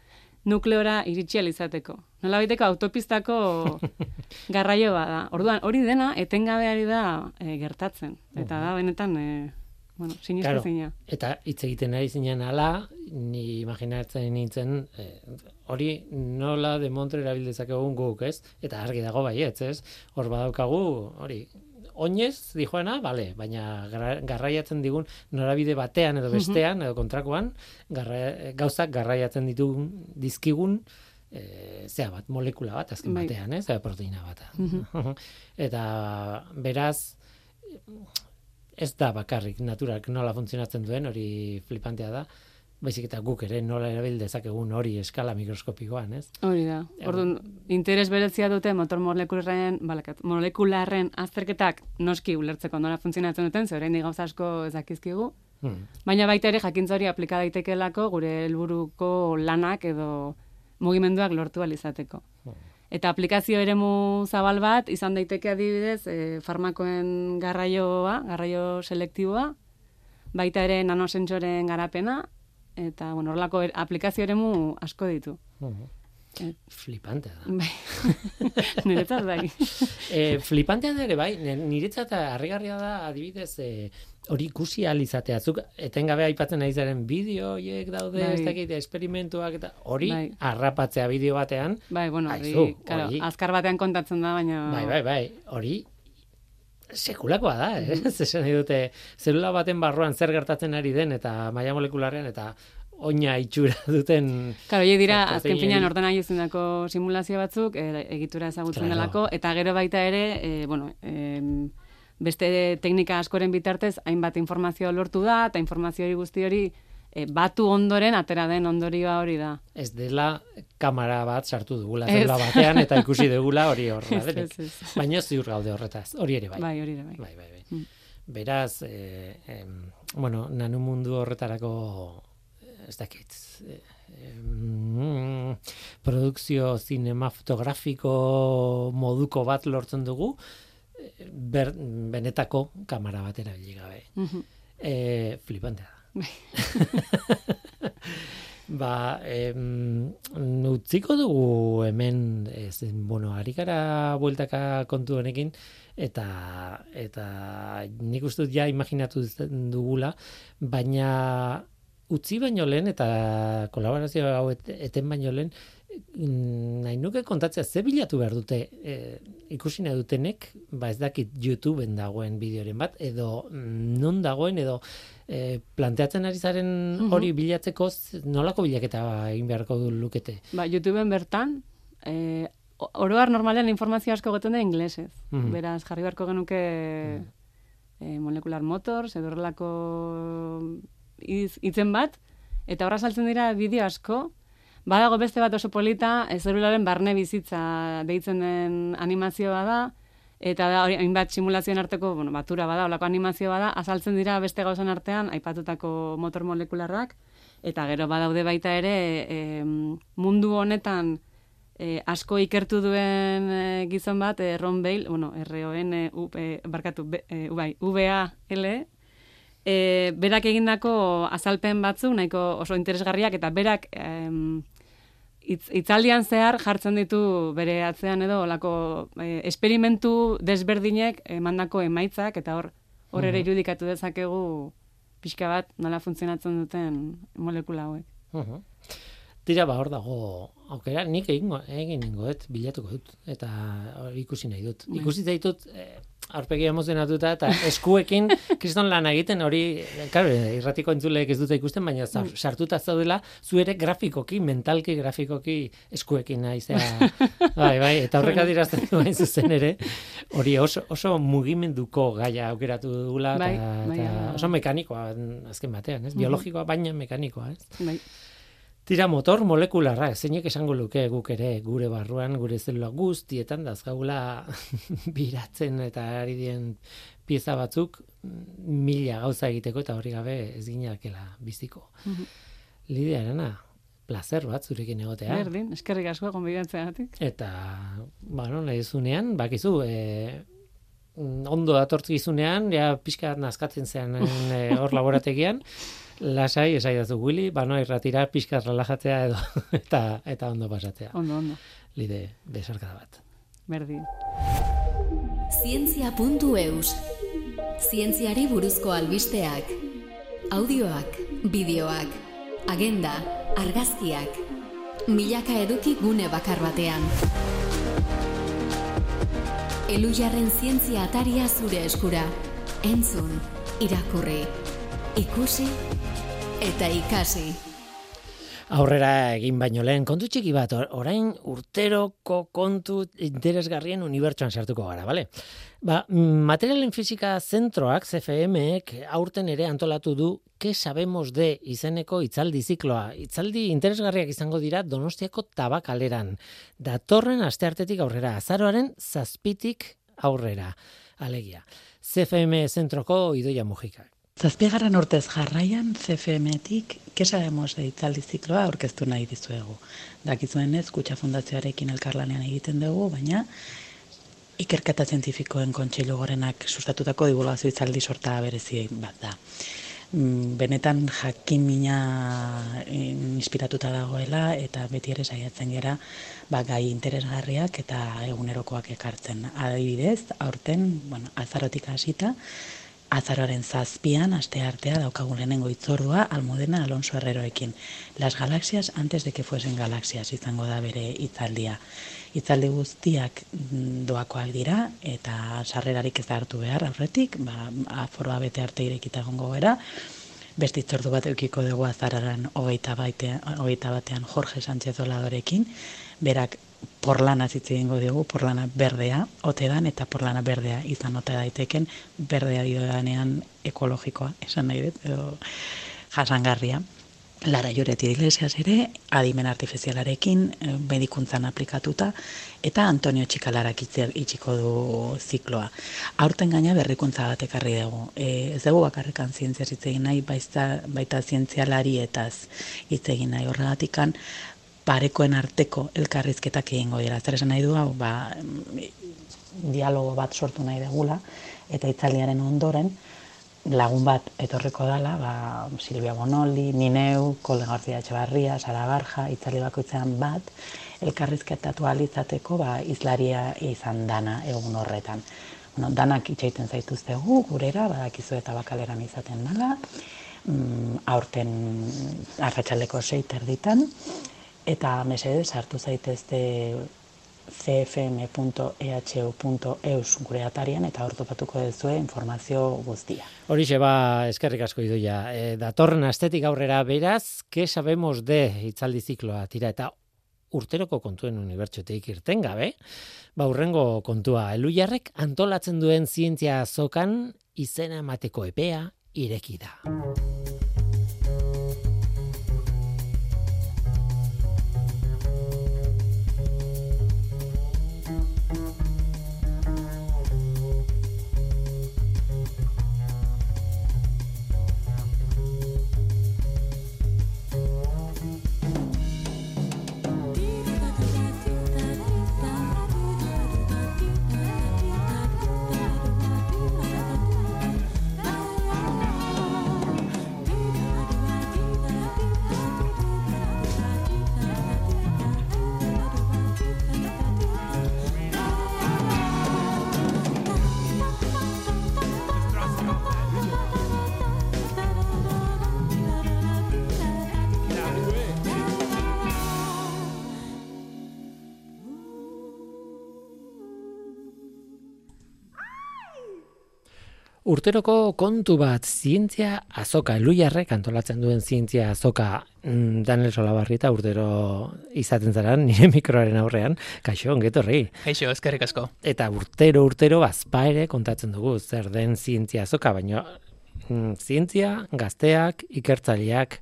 nukleora iritsi izateko. Nola baiteko autopistako garraio da. Orduan, hori dena etengabeari da e, gertatzen. Eta da, benetan, e, bueno. Claro. Eta hitz egiten ari zinen ala, ni imaginatzen nintzen, e, hori nola de montre erabildezak egun guk, ez? Eta argi dago baietz, ez? Hor badaukagu, hori, oinez dijoena, bale, baina garraiatzen digun norabide batean edo bestean edo kontrakoan, garra, gauzak garraiatzen ditugun dizkigun e, zea bat, molekula bat azken bai. batean, eh, zea proteina bat. Eta beraz ez da bakarrik naturak nola funtzionatzen duen, hori flipantea da baizik eta guk ere nola erabil dezakegun hori eskala mikroskopikoan, ez? Hori da. Orduan, interes berezia dute motor molekularren, balakat, molekularren azterketak noski ulertzeko nola funtzionatzen duten, ze oraindik gauza asko ez dakizkigu. Hmm. Baina baita ere jakintza hori aplika daitekelako gure helburuko lanak edo mugimenduak lortu alizateko. Hmm. Eta aplikazio eremu zabal bat izan daiteke adibidez, e, farmakoen garraioa, garraio selektiboa, baita ere nanosentsoren garapena, eta bueno, horlako er, aplikazio eremu asko ditu. Uh -huh. Flipantea da. Bai. niretzat bai. e, flipantea da ere bai, niretzat harrigarria da adibidez e, hori ikusi alizatea. Zuk etengabe aipatzen nahi zaren bideo hiek daude, bai. ez dakit, esperimentuak eta hori bai. arrapatzea bideo batean. Bai, bueno, hori, claro, azkar batean kontatzen da, baina... Bai, bai, bai, hori sekulakoa da, eh? Mm -hmm. dute, zelula baten barruan zer gertatzen ari den, eta maia molekularrean, eta oina itxura duten... Karo, hie dira, azken finean ordena dako simulazio batzuk, e, egitura ezagutzen claro. delako, eta gero baita ere, e, bueno, e, beste teknika askoren bitartez, hainbat informazio lortu da, eta informazio hori guzti hori e, batu ondoren atera den ondorioa hori da. Ez dela kamera bat sartu dugula, zela batean eta ikusi dugula hori horrela denek. Baina ziur gaude horretaz, hori ere bai. Bai, hori ere bai. Bai, bai, bai. Mm. Beraz, eh, eh, bueno, nanu mundu horretarako ez dakit, eh, mm, produkzio cinematografiko moduko bat lortzen dugu, ber, benetako kamera batera gabe. Mm -hmm. e, flipantea Bai. ba, em, utziko dugu hemen, ez, bueno, harikara bueltaka kontu honekin, eta, eta nik uste ja imaginatu dugula, baina utzi baino lehen, eta kolaborazio hau eten baino lehen, mm, nahi nuke kontatzea ze bilatu behar dute e, ikusi nahi dutenek, ba ez dakit YouTubeen dagoen bideoren bat, edo mm, non dagoen, edo e, planteatzen ari zaren mhm. hori bilatzeko nolako bilaketa egin beharko du lukete? Ba, YouTubeen bertan, e, oroar normalean informazio asko goten da inglesez. Mhm. Beraz, jarri beharko genuke mm e, molekular motors, edo horrelako itzen bat, eta horra saltzen dira bideo asko, badago beste bat oso polita, ez barne bizitza deitzen den animazioa da, eta da hori hainbat simulazioen arteko, bueno, batura bada, olako animazio bada, azaltzen dira beste gauzan artean aipatutako motor molekularrak eta gero badaude baita ere e, mundu honetan e, asko ikertu duen e, gizon bat e, Ron Bale, bueno, R O N U e, barkatu e, bai, V A L e, berak egindako azalpen batzu nahiko oso interesgarriak eta berak e, itz, itzaldian zehar jartzen ditu bere atzean edo olako e, esperimentu desberdinek emandako emaitzak eta hor hor ere irudikatu dezakegu pixka bat nola funtzionatzen duten molekula hauek. Uh Tira ba hor dago aukera nik egingo egin ningoet bilatuko dut eta ikusi nahi dut. Bai. Ikusi zaitut eh, aurpegi emozionatuta eta eskuekin kriston lan egiten hori, claro, irratiko entzuleek ez dute ikusten, baina mm. sartuta zaudela, zu ere grafikoki, mentalki, grafikoki eskuekin naizea. bai, bai, eta horrek adirazten duen zuzen ere, hori oso, oso mugimenduko gaia aukeratu dugula, bai, bai, oso mekanikoa, azken batean, ez? biologikoa, baina mekanikoa, ez? Bai. Tira motor molekularra, zeinek esango luke guk ere gure barruan, gure zelula guztietan dazkaula biratzen eta ari dien pieza batzuk mila gauza egiteko eta hori gabe ez ginakela biziko. Mm -hmm. Lidia erana, placer bat zurekin egotea. Berdin, eskerrik asko egon. Eta, bueno, nahi zunean, bakizu, e, ondo datortzizunean, ja pixka nazkatzen zen e, hor laborategian, lasai esaidazu Willy, ba no irratira pizka relajatzea edo eta eta ondo pasatzea. Ondo, ondo. Lide besarkada bat. Berdin. Zientzia.eus Zientziari buruzko albisteak. Audioak, bideoak, agenda, argazkiak. Milaka eduki gune bakar batean. Elujarren zientzia ataria zure eskura. Entzun, irakurri, ikusi eta ikasi. Aurrera egin baino lehen kontu txiki bat, orain urteroko kontu interesgarrien unibertsuan sartuko gara, bale? Ba, materialen fizika zentroak, CFM-ek, aurten ere antolatu du ke sabemos de izeneko itzaldi zikloa. Itzaldi interesgarriak izango dira Donostiako tabakaleran. Datorren asteartetik aurrera, azaroaren zazpitik aurrera. Alegia. CFM zentroko idoia mujikak. Zazpigarren urtez jarraian CFM-etik kesa demos itzaldi zikloa aurkeztu nahi dizuegu. Dakizuen ez, kutsa fundazioarekin elkarlanean egiten dugu, baina ikerketa zientifikoen kontseilu gorenak sustatutako divulgazio itzaldi sorta berezi bat da. Mm, benetan jakin mina inspiratuta dagoela eta beti ere saiatzen gera ba, gai interesgarriak eta egunerokoak ekartzen. Adibidez, aurten, bueno, azarotik hasita, Azaroaren zazpian, aste artea, daukagun lehenengo itzordua, Almudena Alonso Herreroekin. Las galaxias antes de que fuesen galaxias izango da bere itzaldia. Itzaldi guztiak mm, doakoak dira, eta sarrerarik ez da hartu behar, aurretik, ba, aforoa bete arte irekita gongo gara. Beste itzordu bat eukiko dugu azararan hogeita, batean Jorge Sánchez Oladorekin. Berak porlana zitze egingo dugu, porlana berdea, ote dan, eta porlana berdea izan ote daiteken, berdea dio ekologikoa, esan nahi dut, edo jasangarria. Lara Joreti Iglesias ere, adimen artifizialarekin, eh, medikuntzan aplikatuta, eta Antonio Txikalarak itxiko du zikloa. Aurten gaina berrikuntza bat ekarri dugu. E, ez dugu bakarrekan zientzia zitzegin nahi, baita, baita zientzialari eta zitzegin nahi horregatikan, parekoen arteko elkarrizketak egingo dira. Zer esan nahi du hau, ba, dialogo bat sortu nahi degula, eta itzaliaren ondoren, lagun bat etorreko dala, ba, Silvia Bonoli, Nineu, Kole Garzia Etxebarria, Sara Barja, itzali bakoitzean bat, elkarrizketatu alizateko ba, izlaria izan dana egun horretan. Bueno, danak itxaiten zaituztegu, gurera, badakizu eta bakaleran izaten dala, mm, aurten arratsaleko seiter ditan, eta mesedez hartu zaitezte cfm.ehu.eus gure atarian eta hor topatuko duzue informazio guztia. Horixe ba, eskerrik asko idoia. E, datorren astetik aurrera beraz, ke sabemos de itzaldi zikloa tira eta urteroko kontuen unibertsotik irten gabe, ba urrengo kontua elujarrek antolatzen duen zientzia azokan izena emateko epea ireki da. Urteroko kontu bat zientzia azoka, eluiarrek antolatzen duen zientzia azoka mm, Daniel Solabarrita urtero izaten zaran nire mikroaren aurrean, kaixo, ongetorri. Kaixo, eskerrik asko. Eta urtero, urtero, azpa ere kontatzen dugu, zer den zientzia azoka, baina mm, zientzia, gazteak, ikertzaileak,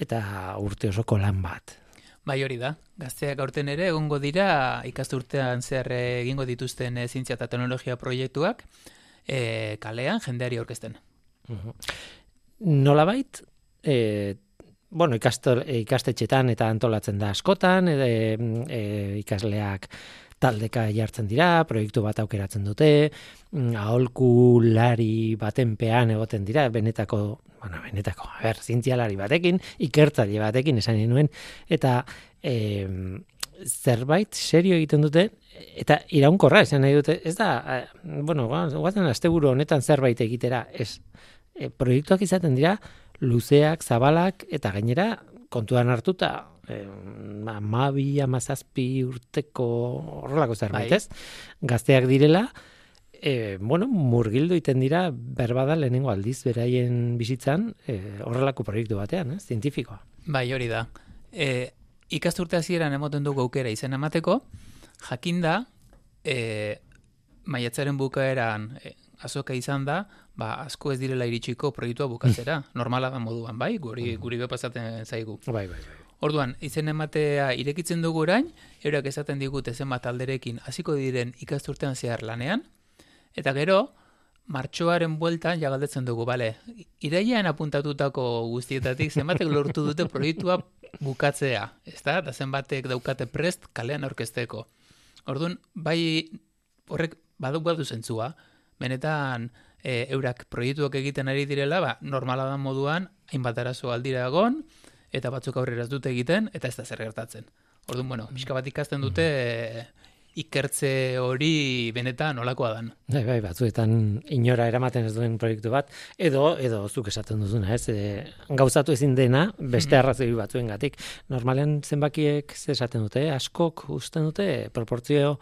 eta urte osoko lan bat. Bai hori da, gazteak aurten ere egongo dira ikasturtean zer egingo dituzten zientzia eta teknologia proiektuak, e, kalean jendeari orkesten. Nola bait, e, bueno, ikastetxetan eta antolatzen da askotan, e, e, ikasleak taldeka jartzen dira, proiektu bat aukeratzen dute, mm, aholkulari baten pean egoten dira, benetako, bueno, benetako, a ber, zientzialari batekin, ikertzari batekin esan nuen, eta e, zerbait serio egiten dute eta iraunkorra esan nahi dute ez da eh, bueno guazen asteburu honetan zerbait egitera ez e, proiektuak izaten dira luzeak zabalak eta gainera kontuan hartuta eh amabi amazazpi urteko horrelako zerbait bai. ez gazteak direla E, bueno, murgildu iten dira berbada lehenengo aldiz beraien bizitzan e, horrelako proiektu batean, eh, zientifikoa. Bai, hori da. E, ikasturte hasieran emoten dugu aukera izen emateko, jakinda, e, maiatzaren bukaeran e, azoka izan da, ba, asko ez direla iritsiko proiektua bukatzera, normala da moduan, bai, guri, guri bepazaten zaigu. Bai, bai, bai. Orduan, izen ematea irekitzen dugu orain, eurak esaten digute zenbat alderekin hasiko diren ikasturtean zehar lanean, eta gero, martxoaren bueltan jagaldetzen dugu, bale, iraian apuntatutako guztietatik zenbatek lortu dute proiektua bukatzea, ez da? Zenbatek daukate prest kalean orkesteko. Orduan, bai horrek baduk badu zentzua, benetan e, eurak proiektuak egiten ari direla, ba, normala da moduan, hainbat arazo aldira egon, eta batzuk aurrera dute egiten, eta ez da zer gertatzen. Orduan, bueno, pixka bat ikasten dute, ikertze hori benetan nolakoa dan. Bai, bai, batzuetan inora eramaten ez duen proiektu bat, edo, edo zuk esaten duzuna, ez, e, gauzatu ezin dena, beste mhm. arrazoi batzuen gatik. Normalen zenbakiek ze esaten dute, askok usten dute, proportzio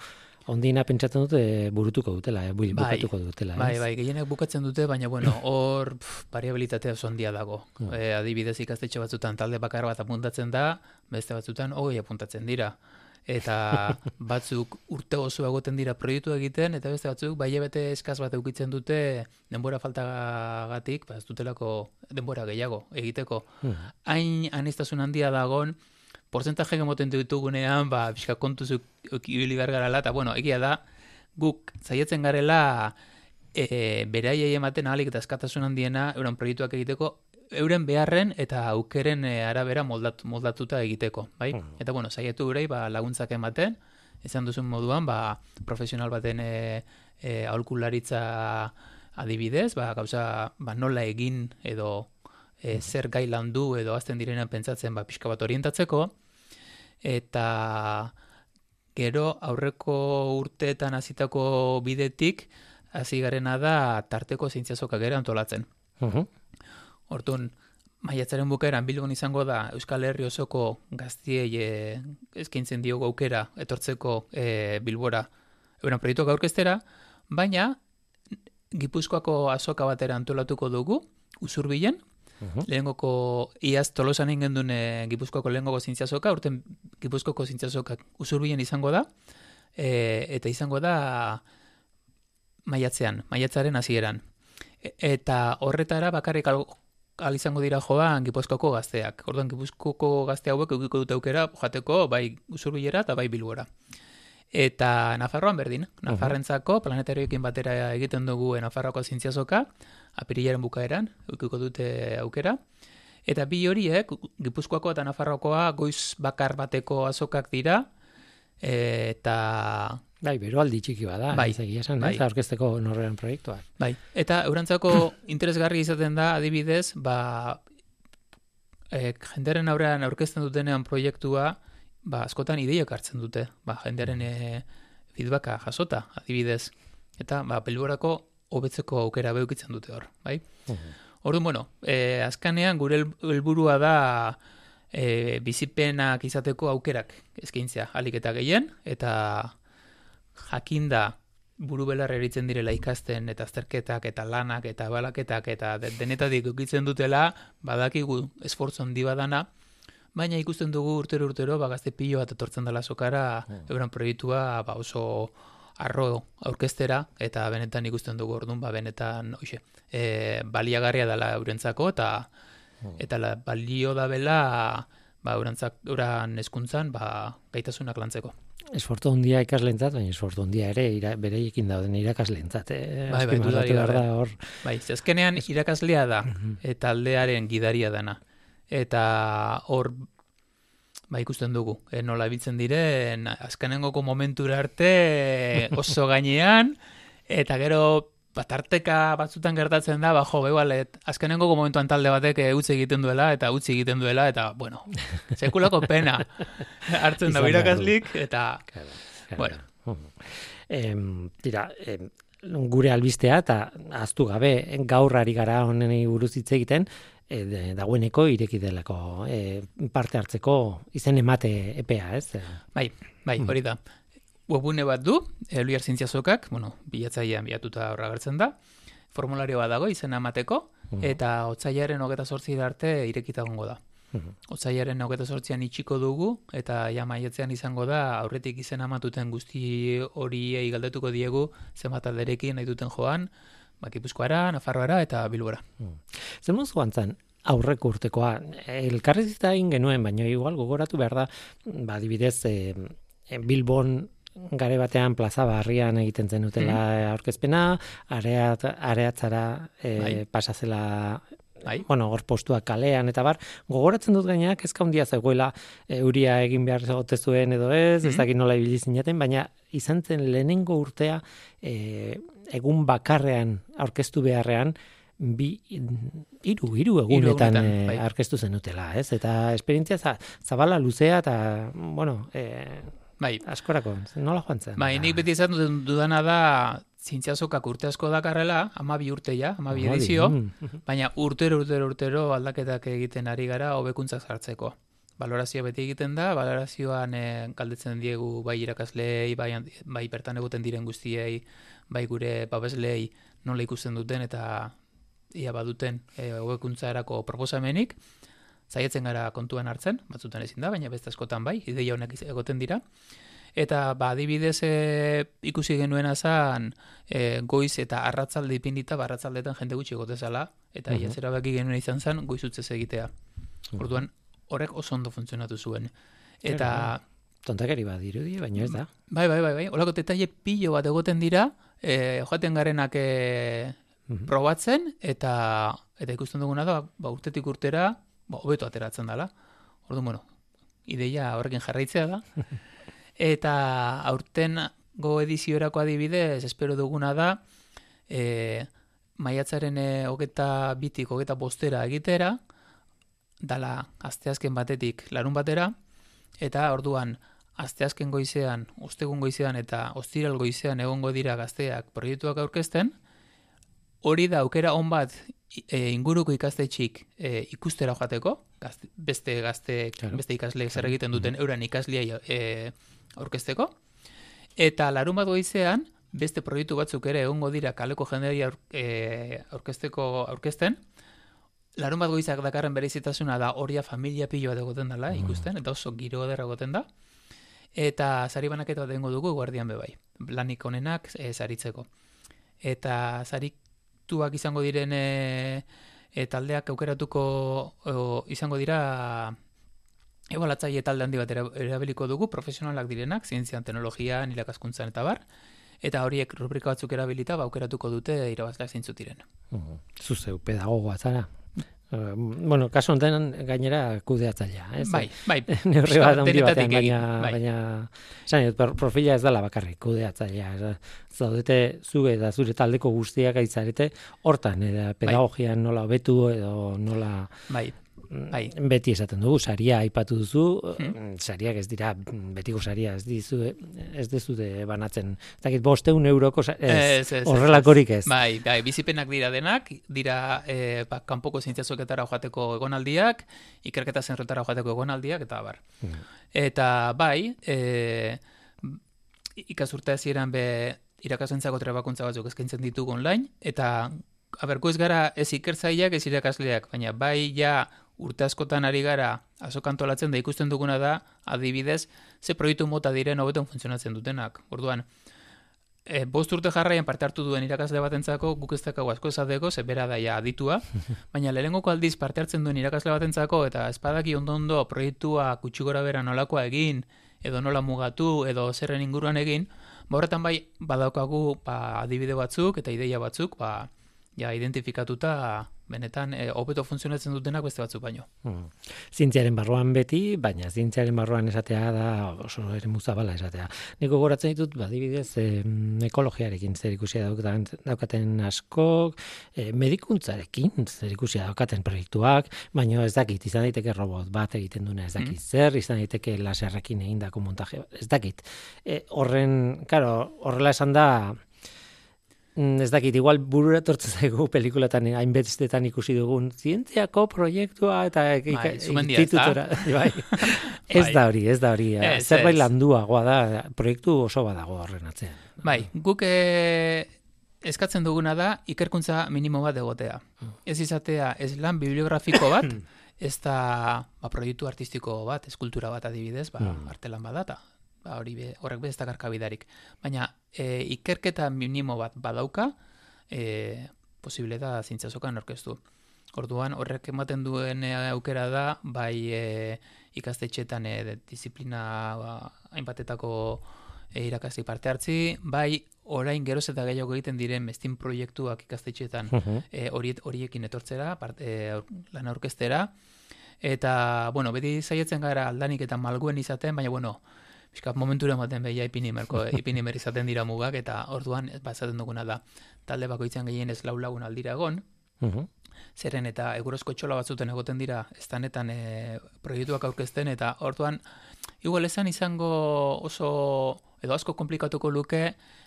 ondina pentsatzen dute burutuko dutela, eh, bai, bukatuko dutela. Bai, bai, gehienek bukatzen dute, baina bueno, hor variabilitatea oso handia dago. Mm. adibidez ikastetxe batzutan talde bakar bat apuntatzen da, beste batzutan hogei apuntatzen dira eta batzuk urte oso egoten dira proiektu egiten, eta beste batzuk bai bete eskaz bat eukitzen dute denbora faltagatik, ba, ez dutelako denbora gehiago egiteko. Hmm. Hain anistazun handia dagon, porcentaje gemoten ditugunean, ba, pixka kontuzuk ibili garala, eta bueno, egia da, guk zaietzen garela e, beraiei ematen ahalik eta eskatasun handiena euren proiektuak egiteko euren beharren eta aukeren e, arabera moldat, moldatuta egiteko, bai? Hmm. Eta bueno, saietu gurei ba, laguntzak ematen, izan duzun moduan, ba, profesional baten e, e, aholkularitza adibidez, ba, gauza ba, nola egin edo e, zer gai landu edo azten direnean pentsatzen ba, pixka bat orientatzeko, eta gero aurreko urteetan hasitako bidetik, hasi garena da tarteko zeintziazoka gero antolatzen. Uh Hortun, maiatzaren bukaeran bilgon izango da Euskal Herri osoko gaztiei e, eskaintzen diogu aukera etortzeko e, bilbora euren proiektuak aurkeztera, baina Gipuzkoako azoka batera antolatuko dugu, usurbilen, uh -huh. lehengoko iaz tolosan ingen dune Gipuzkoako lehengoko zintziazoka, urten Gipuzkoako zintziazoka usurbilen izango da, e, eta izango da maiatzean, maiatzaren hasieran. E, eta horretara bakarrik al izango dira joan Gipuzkoako gazteak. Orduan Gipuzkoako gazte hauek edukiko dute aukera jateko bai Usurbilera eta bai Bilbora. Eta Nafarroan berdin, Nafarrentzako planetarioekin batera egiten dugu Nafarroako zintziazoka, apirilaren bukaeran edukiko dute aukera. Eta bi horiek, Gipuzkoako eta Nafarroakoa goiz bakar bateko azokak dira, eta Bai, bero aldi txiki bada, bai, ez egia esan, bai. ez aurkezteko norrean proiektuak. Bai, eta eurantzako interesgarri izaten da, adibidez, ba, e, jendearen aurrean aurkezten dutenean proiektua, ba, askotan ideiak hartzen dute, ba, jendearen e, feedbacka jasota, adibidez. Eta, ba, pelborako hobetzeko aukera behukitzen dute hor, bai? Orduan, bueno, e, azkanean gure helburua da e, bizipenak izateko aukerak eskaintzea, alik eta gehien, eta jakinda buru belar eritzen direla ikasten eta azterketak eta lanak eta balaketak eta denetatik ukitzen dutela badakigu esfortzu handi badana baina ikusten dugu urtero urtero ba gazte pilo bat etortzen dela sokara hmm. euran proiektua ba oso arro aurkestera eta benetan ikusten dugu ordun ba benetan hoxe e, baliagarria dela eurentzako eta hmm. eta la, balio da bela ba eurantzak euran eskuntzan ba gaitasunak lantzeko esfortu handia ikaslentzat, baina esfortu handia ere ira, bereiekin dauden irakaslentzat. Eh? Bai, bai, dudari da. Hor... Bai, zezkenean irakaslea da, eta aldearen gidaria dana. Eta hor, ba, ikusten dugu, eh, nola biltzen diren, azkenengoko momentura arte oso gainean, eta gero batarteka batzutan gertatzen da, ba, jo, bebalet, azkenengo momentuan talde batek e, utzi egiten duela, eta utzi egiten duela, eta, bueno, sekulako pena hartzen da birakazlik, eta, bueno. Em, tira, em, gure albistea, eta aztu gabe, gaurrari gara honen buruz hitz egiten, e, dagoeneko ireki delako e, parte hartzeko izen emate epea, ez? Bai, bai, hori da webune bat du, Eluiar Zintziazokak, bueno, bilatzailean bilatuta horra gertzen da, formulario bat dago izena emateko, mhm. eta otzaiaren hogeta sortzi arte irekita gongo da. Mhm. Otzaiaren hogeta sortzian itxiko dugu, eta ja maietzean izango da, aurretik izena amatuten guzti hori galdetuko diegu, zenbat alderekin nahi duten joan, bakipuzkoara, Nafarroara eta Bilbora. Mhm. Zer joan aurreko urtekoa, elkarrizita egin genuen, baina igual gogoratu behar da, ba, dibidez, e, Bilbon gare batean plaza barrian egiten zen utela mm. aurkezpena, areat, areatzara e, bai. pasazela Bai. Bueno, hor postua kalean eta bar, gogoratzen dut gainak ezka hundia zegoela euria egin behar zegote zuen edo ez, mm -hmm. ez dakit nola ibili zinaten, baina izan zen lehenengo urtea e, egun bakarrean aurkeztu beharrean, bi hiru hiru egunetan e, bai. aurkeztu zen utela, ez? Eta esperientzia zabala luzea eta bueno, eh Bai. Askorako, nola joan zen? Bai, nik beti izan dudana da zintziazokak urte asko dakarrela, ama bi urte ja, ama bi edizio, mm. baina urtero, urtero, urtero aldaketak egiten ari gara hobekuntzak sartzeko. Balorazioa beti egiten da, balorazioan e, galdetzen diegu bai irakaslei, bai, bai bertan egoten diren guztiei, bai gure babeslei nola ikusten duten eta ia baduten e, hobekuntza erako proposamenik, zaiatzen gara kontuan hartzen, batzutan ezin da, baina beste askotan bai, ideia honek egoten dira. Eta ba, adibidez e, ikusi genuen azan e, goiz eta arratzalde ipindita, ba, arratzaldetan jende gutxi gotezala, eta uh -huh. baki genuen izan zen goiz utzez egitea. Orduan, horrek oso ondo funtzionatu zuen. Eta... Tontakari bat dirudi, baina ez da. Bai, bai, bai, bai. Olako detaile pilo bat egoten dira, e, joaten garenak e, probatzen, eta eta ikusten duguna da, ba, urtetik urtera, ba, hobeto ateratzen dela. Orduan, bueno, ideia horrekin jarraitzea da. Eta aurten go ediziorako adibidez, espero duguna da, e, maiatzaren e, hogeta bitik, hogeta bostera egitera, dala asteazken batetik larun batera, eta orduan asteazken goizean, ostegun goizean eta ostiral goizean egongo dira gazteak proiektuak aurkezten, hori da aukera on bat e, inguruko ikastetxik e, ikustera joateko, gazte, beste gazte, beste ikasle zer egiten duten euran ikaslia e, aurkezteko, eta larun bat goizean, beste proiektu batzuk ere egongo dira kaleko jendeari e, aurkezteko aurkezten, larun bat goizak dakarren berezitasuna da horia familia piloa egoten dela ikusten, eta oso giro edera egoten da, eta sari banaketa dengo dugu guardian bebai, lanik onenak e, saritzeko. Eta sarituak izango diren e, e, taldeak aukeratuko izango dira ebalatzaile talde handi bat erabiliko dugu, profesionalak direnak, zientzian, teknologian, irakaskuntzan eta bar, eta horiek rubrika batzuk erabilita ba, aukeratuko dute irabazleak zeintzut diren. Uh Zuzeu, pedagogoa zara? Bueno, kaso honetan gainera kudeatzailea, ez? Bai, bai. Neurri bat handi batean, baina, bai. baina, zain, profila ez dela bakarrik kudeatzailea. Zaudete zuge eta zure taldeko guztiak aitzarete, hortan, eda, bai. pedagogian nola hobetu edo nola... Bai, bai. beti esaten dugu, saria aipatu duzu, hmm. sariak ez dira, betiko saria ez dizu, ez dezu de banatzen, ez dakit, bosteun euroko, ez, horrelakorik ez. Bai, bai, bizipenak dira denak, dira e, ba, kanpoko zintzazoketara joateko egonaldiak, ikerketa zenretara joateko egonaldiak, eta bar. Hmm. Eta bai, e, ikazurta ez be irakasentzako trebakuntza batzuk eskaintzen ditugu online, eta Aberko ez gara ez ikertzaileak ez irakasleak, baina bai ja urte askotan ari gara azokantolatzen da ikusten duguna da adibidez ze proiektu mota diren hobeton funtzionatzen dutenak. Orduan, e, bost urte jarraian parte hartu duen irakasle batentzako guk ez dakago asko esateko, ze bera daia aditua, baina lehenengoko aldiz parte hartzen duen irakasle batentzako eta espadaki ondo ondo proiektua kutsugora bera nolakoa egin, edo nola mugatu, edo zerren inguruan egin, ba horretan bai badaukagu ba, adibide batzuk eta ideia batzuk, ba, ja identifikatuta benetan e, hobeto funtzionatzen dutenak beste batzuk baino. Hmm. Zientziaren barruan beti, baina zientziaren barruan esatea da oso ere muzabala esatea. Niko goratzen ditut, badibidez, e, ekologiarekin zer ikusia daukaten, daukaten askok, e, medikuntzarekin zer ikusia daukaten proiektuak, baina ez dakit, izan daiteke robot bat egiten duna ez dakit, hmm. zer, izan daiteke laserrekin egindako montaje, ez dakit. E, horren, karo, horrela esan da, Mm, ez dakit, igual burura tortzen zaigu pelikulatan hainbestetan ikusi dugun zientziako proiektua eta bai, titutora. Bai. ez bai. da hori, ez da hori. Zerbait landuagoa da, proiektu oso badago horren atzean. Bai, guk e, eskatzen duguna da ikerkuntza minimo bat egotea. Ez izatea, ez lan bibliografiko bat, ez da ba, proiektu artistiko bat, eskultura bat adibidez, ba, mm. artelan badata ba, hori be, horrek bez karkabidarik. Baina e, ikerketa minimo bat badauka, e, posible da zintzazokan orkestu. Orduan horrek ematen duen aukera da, bai e, ikastetxetan e, disiplina ba, hainbatetako e, irakastik parte hartzi, bai orain geroz eta gehiago egiten diren mestin proiektuak ikastetxetan e, horiekin etortzera, parte, e, lan aurkestera, eta, bueno, beti zaietzen gara aldanik eta malguen izaten, baina, bueno, Bizka, momentura ematen behia ipini merko, ipini izaten dira mugak, eta orduan, ez bazaten duguna da, talde bakoitzan gehien ez lau lagun aldira egon, uh zeren eta egurozko txola batzuten egoten dira, ez tanetan e, proiektuak aurkezten, eta orduan, igual esan izango oso, edo asko komplikatuko luke,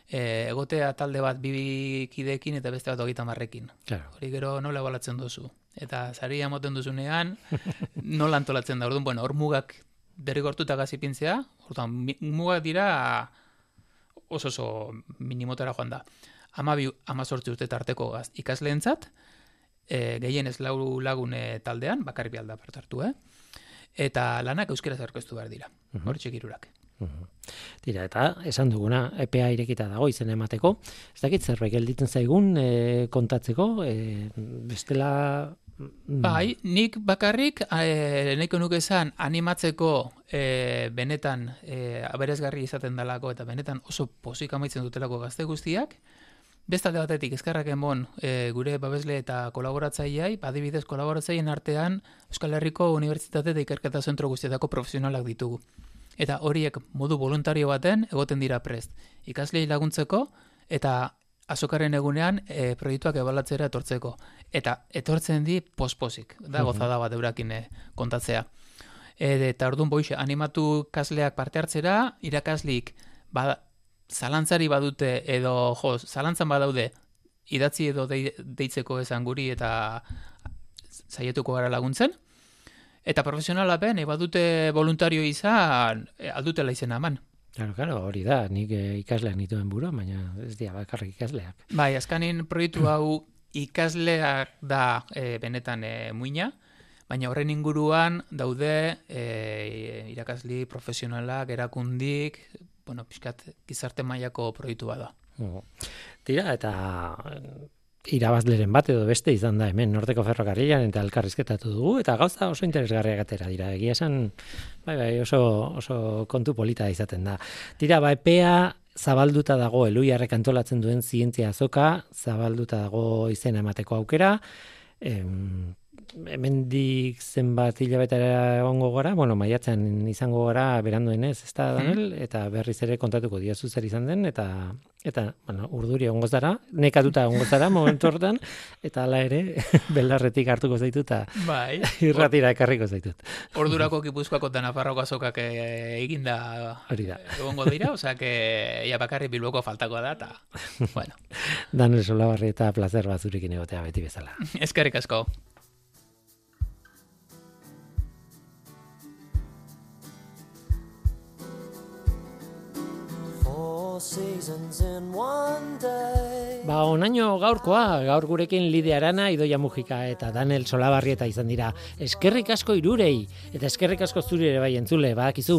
e, egotea talde bat bibikidekin eta beste bat hogeita marrekin. Claro. Hori gero nola balatzen duzu. Eta zari moten duzunean, nola antolatzen da. Orduan, bueno, hor mugak derrigortuta gazipintzea, orduan, mugak dira oso oso minimotara joan da. Ama bi, ama sortzi urte tarteko gaz ikasleentzat, e, gehien ez lau lagune taldean, bakarri bialda partartu, eh? Eta lanak euskera zerkoztu behar dira, uh hori txekirurak. Tira, eta esan duguna, EPA irekita dago izen emateko. Ez dakit zerbait gelditzen zaigun e, kontatzeko, e, bestela... Mm. Bai, nik bakarrik, e, nahiko nuke esan, animatzeko e, benetan e, aberezgarri izaten dalako eta benetan oso pozik amaitzen dutelako gazte guztiak, Bestalde batetik, eskarrak emon e, gure babesle eta kolaboratzaileai, badibidez kolaboratzaien artean Euskal Herriko Unibertsitate eta Ikerketa Zentro guztietako profesionalak ditugu eta horiek modu voluntario baten egoten dira prest. Ikaslei laguntzeko eta azokaren egunean e, proiektuak ebalatzera etortzeko. Eta etortzen di posposik, da gozada bat eurakin e, kontatzea. E, eta orduan boixe, animatu kasleak parte hartzera, irakaslik ba, zalantzari badute edo jo, zalantzan badaude idatzi edo deitzeko esan guri eta zaietuko gara laguntzen, Eta profesionala ben, eba dute voluntario izan, aldutela izena eman. Claro, claro, hori da, nik eh, ikasleak nituen buru, baina ez dira bakarrik ikasleak. Bai, azkanin proiektu hau ikasleak da e, benetan e, muina, baina horren inguruan daude e, irakasli profesionalak, erakundik, bueno, pixkat gizarte mailako proiektu da. Tira, eta irabazleren bat edo beste izan da hemen Norteko Ferrokarrilan eta elkarrizketatu dugu eta gauza oso interesgarriak atera dira. Egia esan bai, bai, oso, oso kontu polita izaten da. Tira, ba, epea zabalduta dago eluiarrek antolatzen duen zientzia azoka, zabalduta dago izena emateko aukera, em, hemendik zenbat hilabetera egongo gara, bueno, maiatzen izango gara beranduen ez, da, Daniel, eta berriz ere kontatuko diazu zer izan den, eta, eta bueno, urduri egongo zara, nekatuta egongo zara momentu hortan, eta hala ere, belarretik hartuko zaitu, eta bai. irratira ekarriko zaitut. Ordurako gipuzkoako eta nafarroko azokak eh, eginda Hori da. egongo dira, osea, que ia bakarri bilboko faltako da, eta, bueno. Daniel Solabarri eta placer bat zurekin egotea beti bezala. Eskerrik asko. Ba, onaino gaurkoa, gaur gurekin Lidia Arana, Idoia Mujika eta Daniel Solabarrieta izan dira. Eskerrik asko irurei, eta eskerrik asko zuri ere bai entzule, badakizu.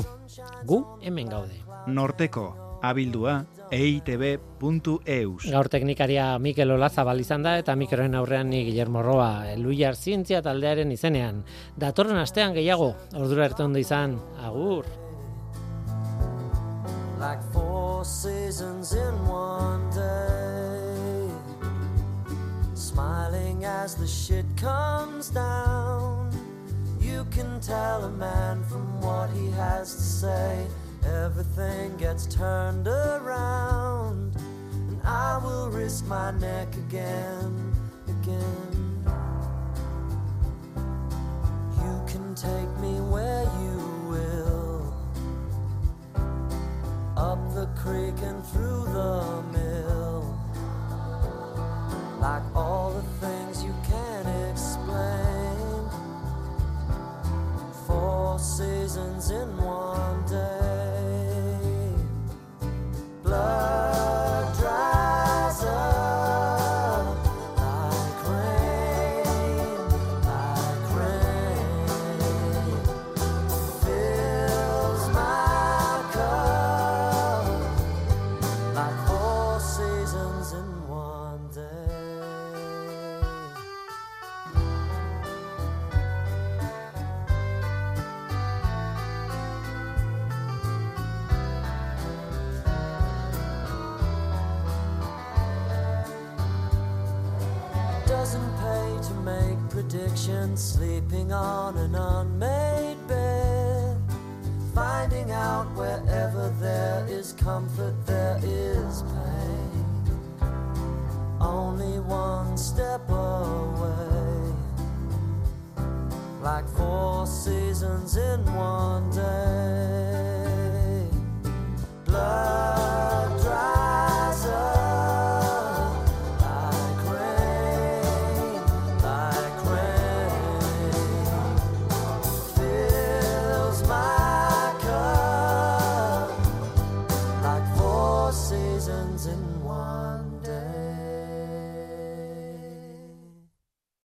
Gu, hemen gaude. Norteko, abildua, eitb.eus. Gaur teknikaria Mikel Olazabal izan da, eta mikroen aurrean ni Guillermo Roa, Eluiar Zientzia taldearen izenean. Datorren astean gehiago, ordura erte ondo izan, agur. like seasons in one day. Smiling as the shit comes down. You can tell a man from what he has to say. Everything gets turned around. And I will risk my neck again, again. You can take me where sleeping on and on.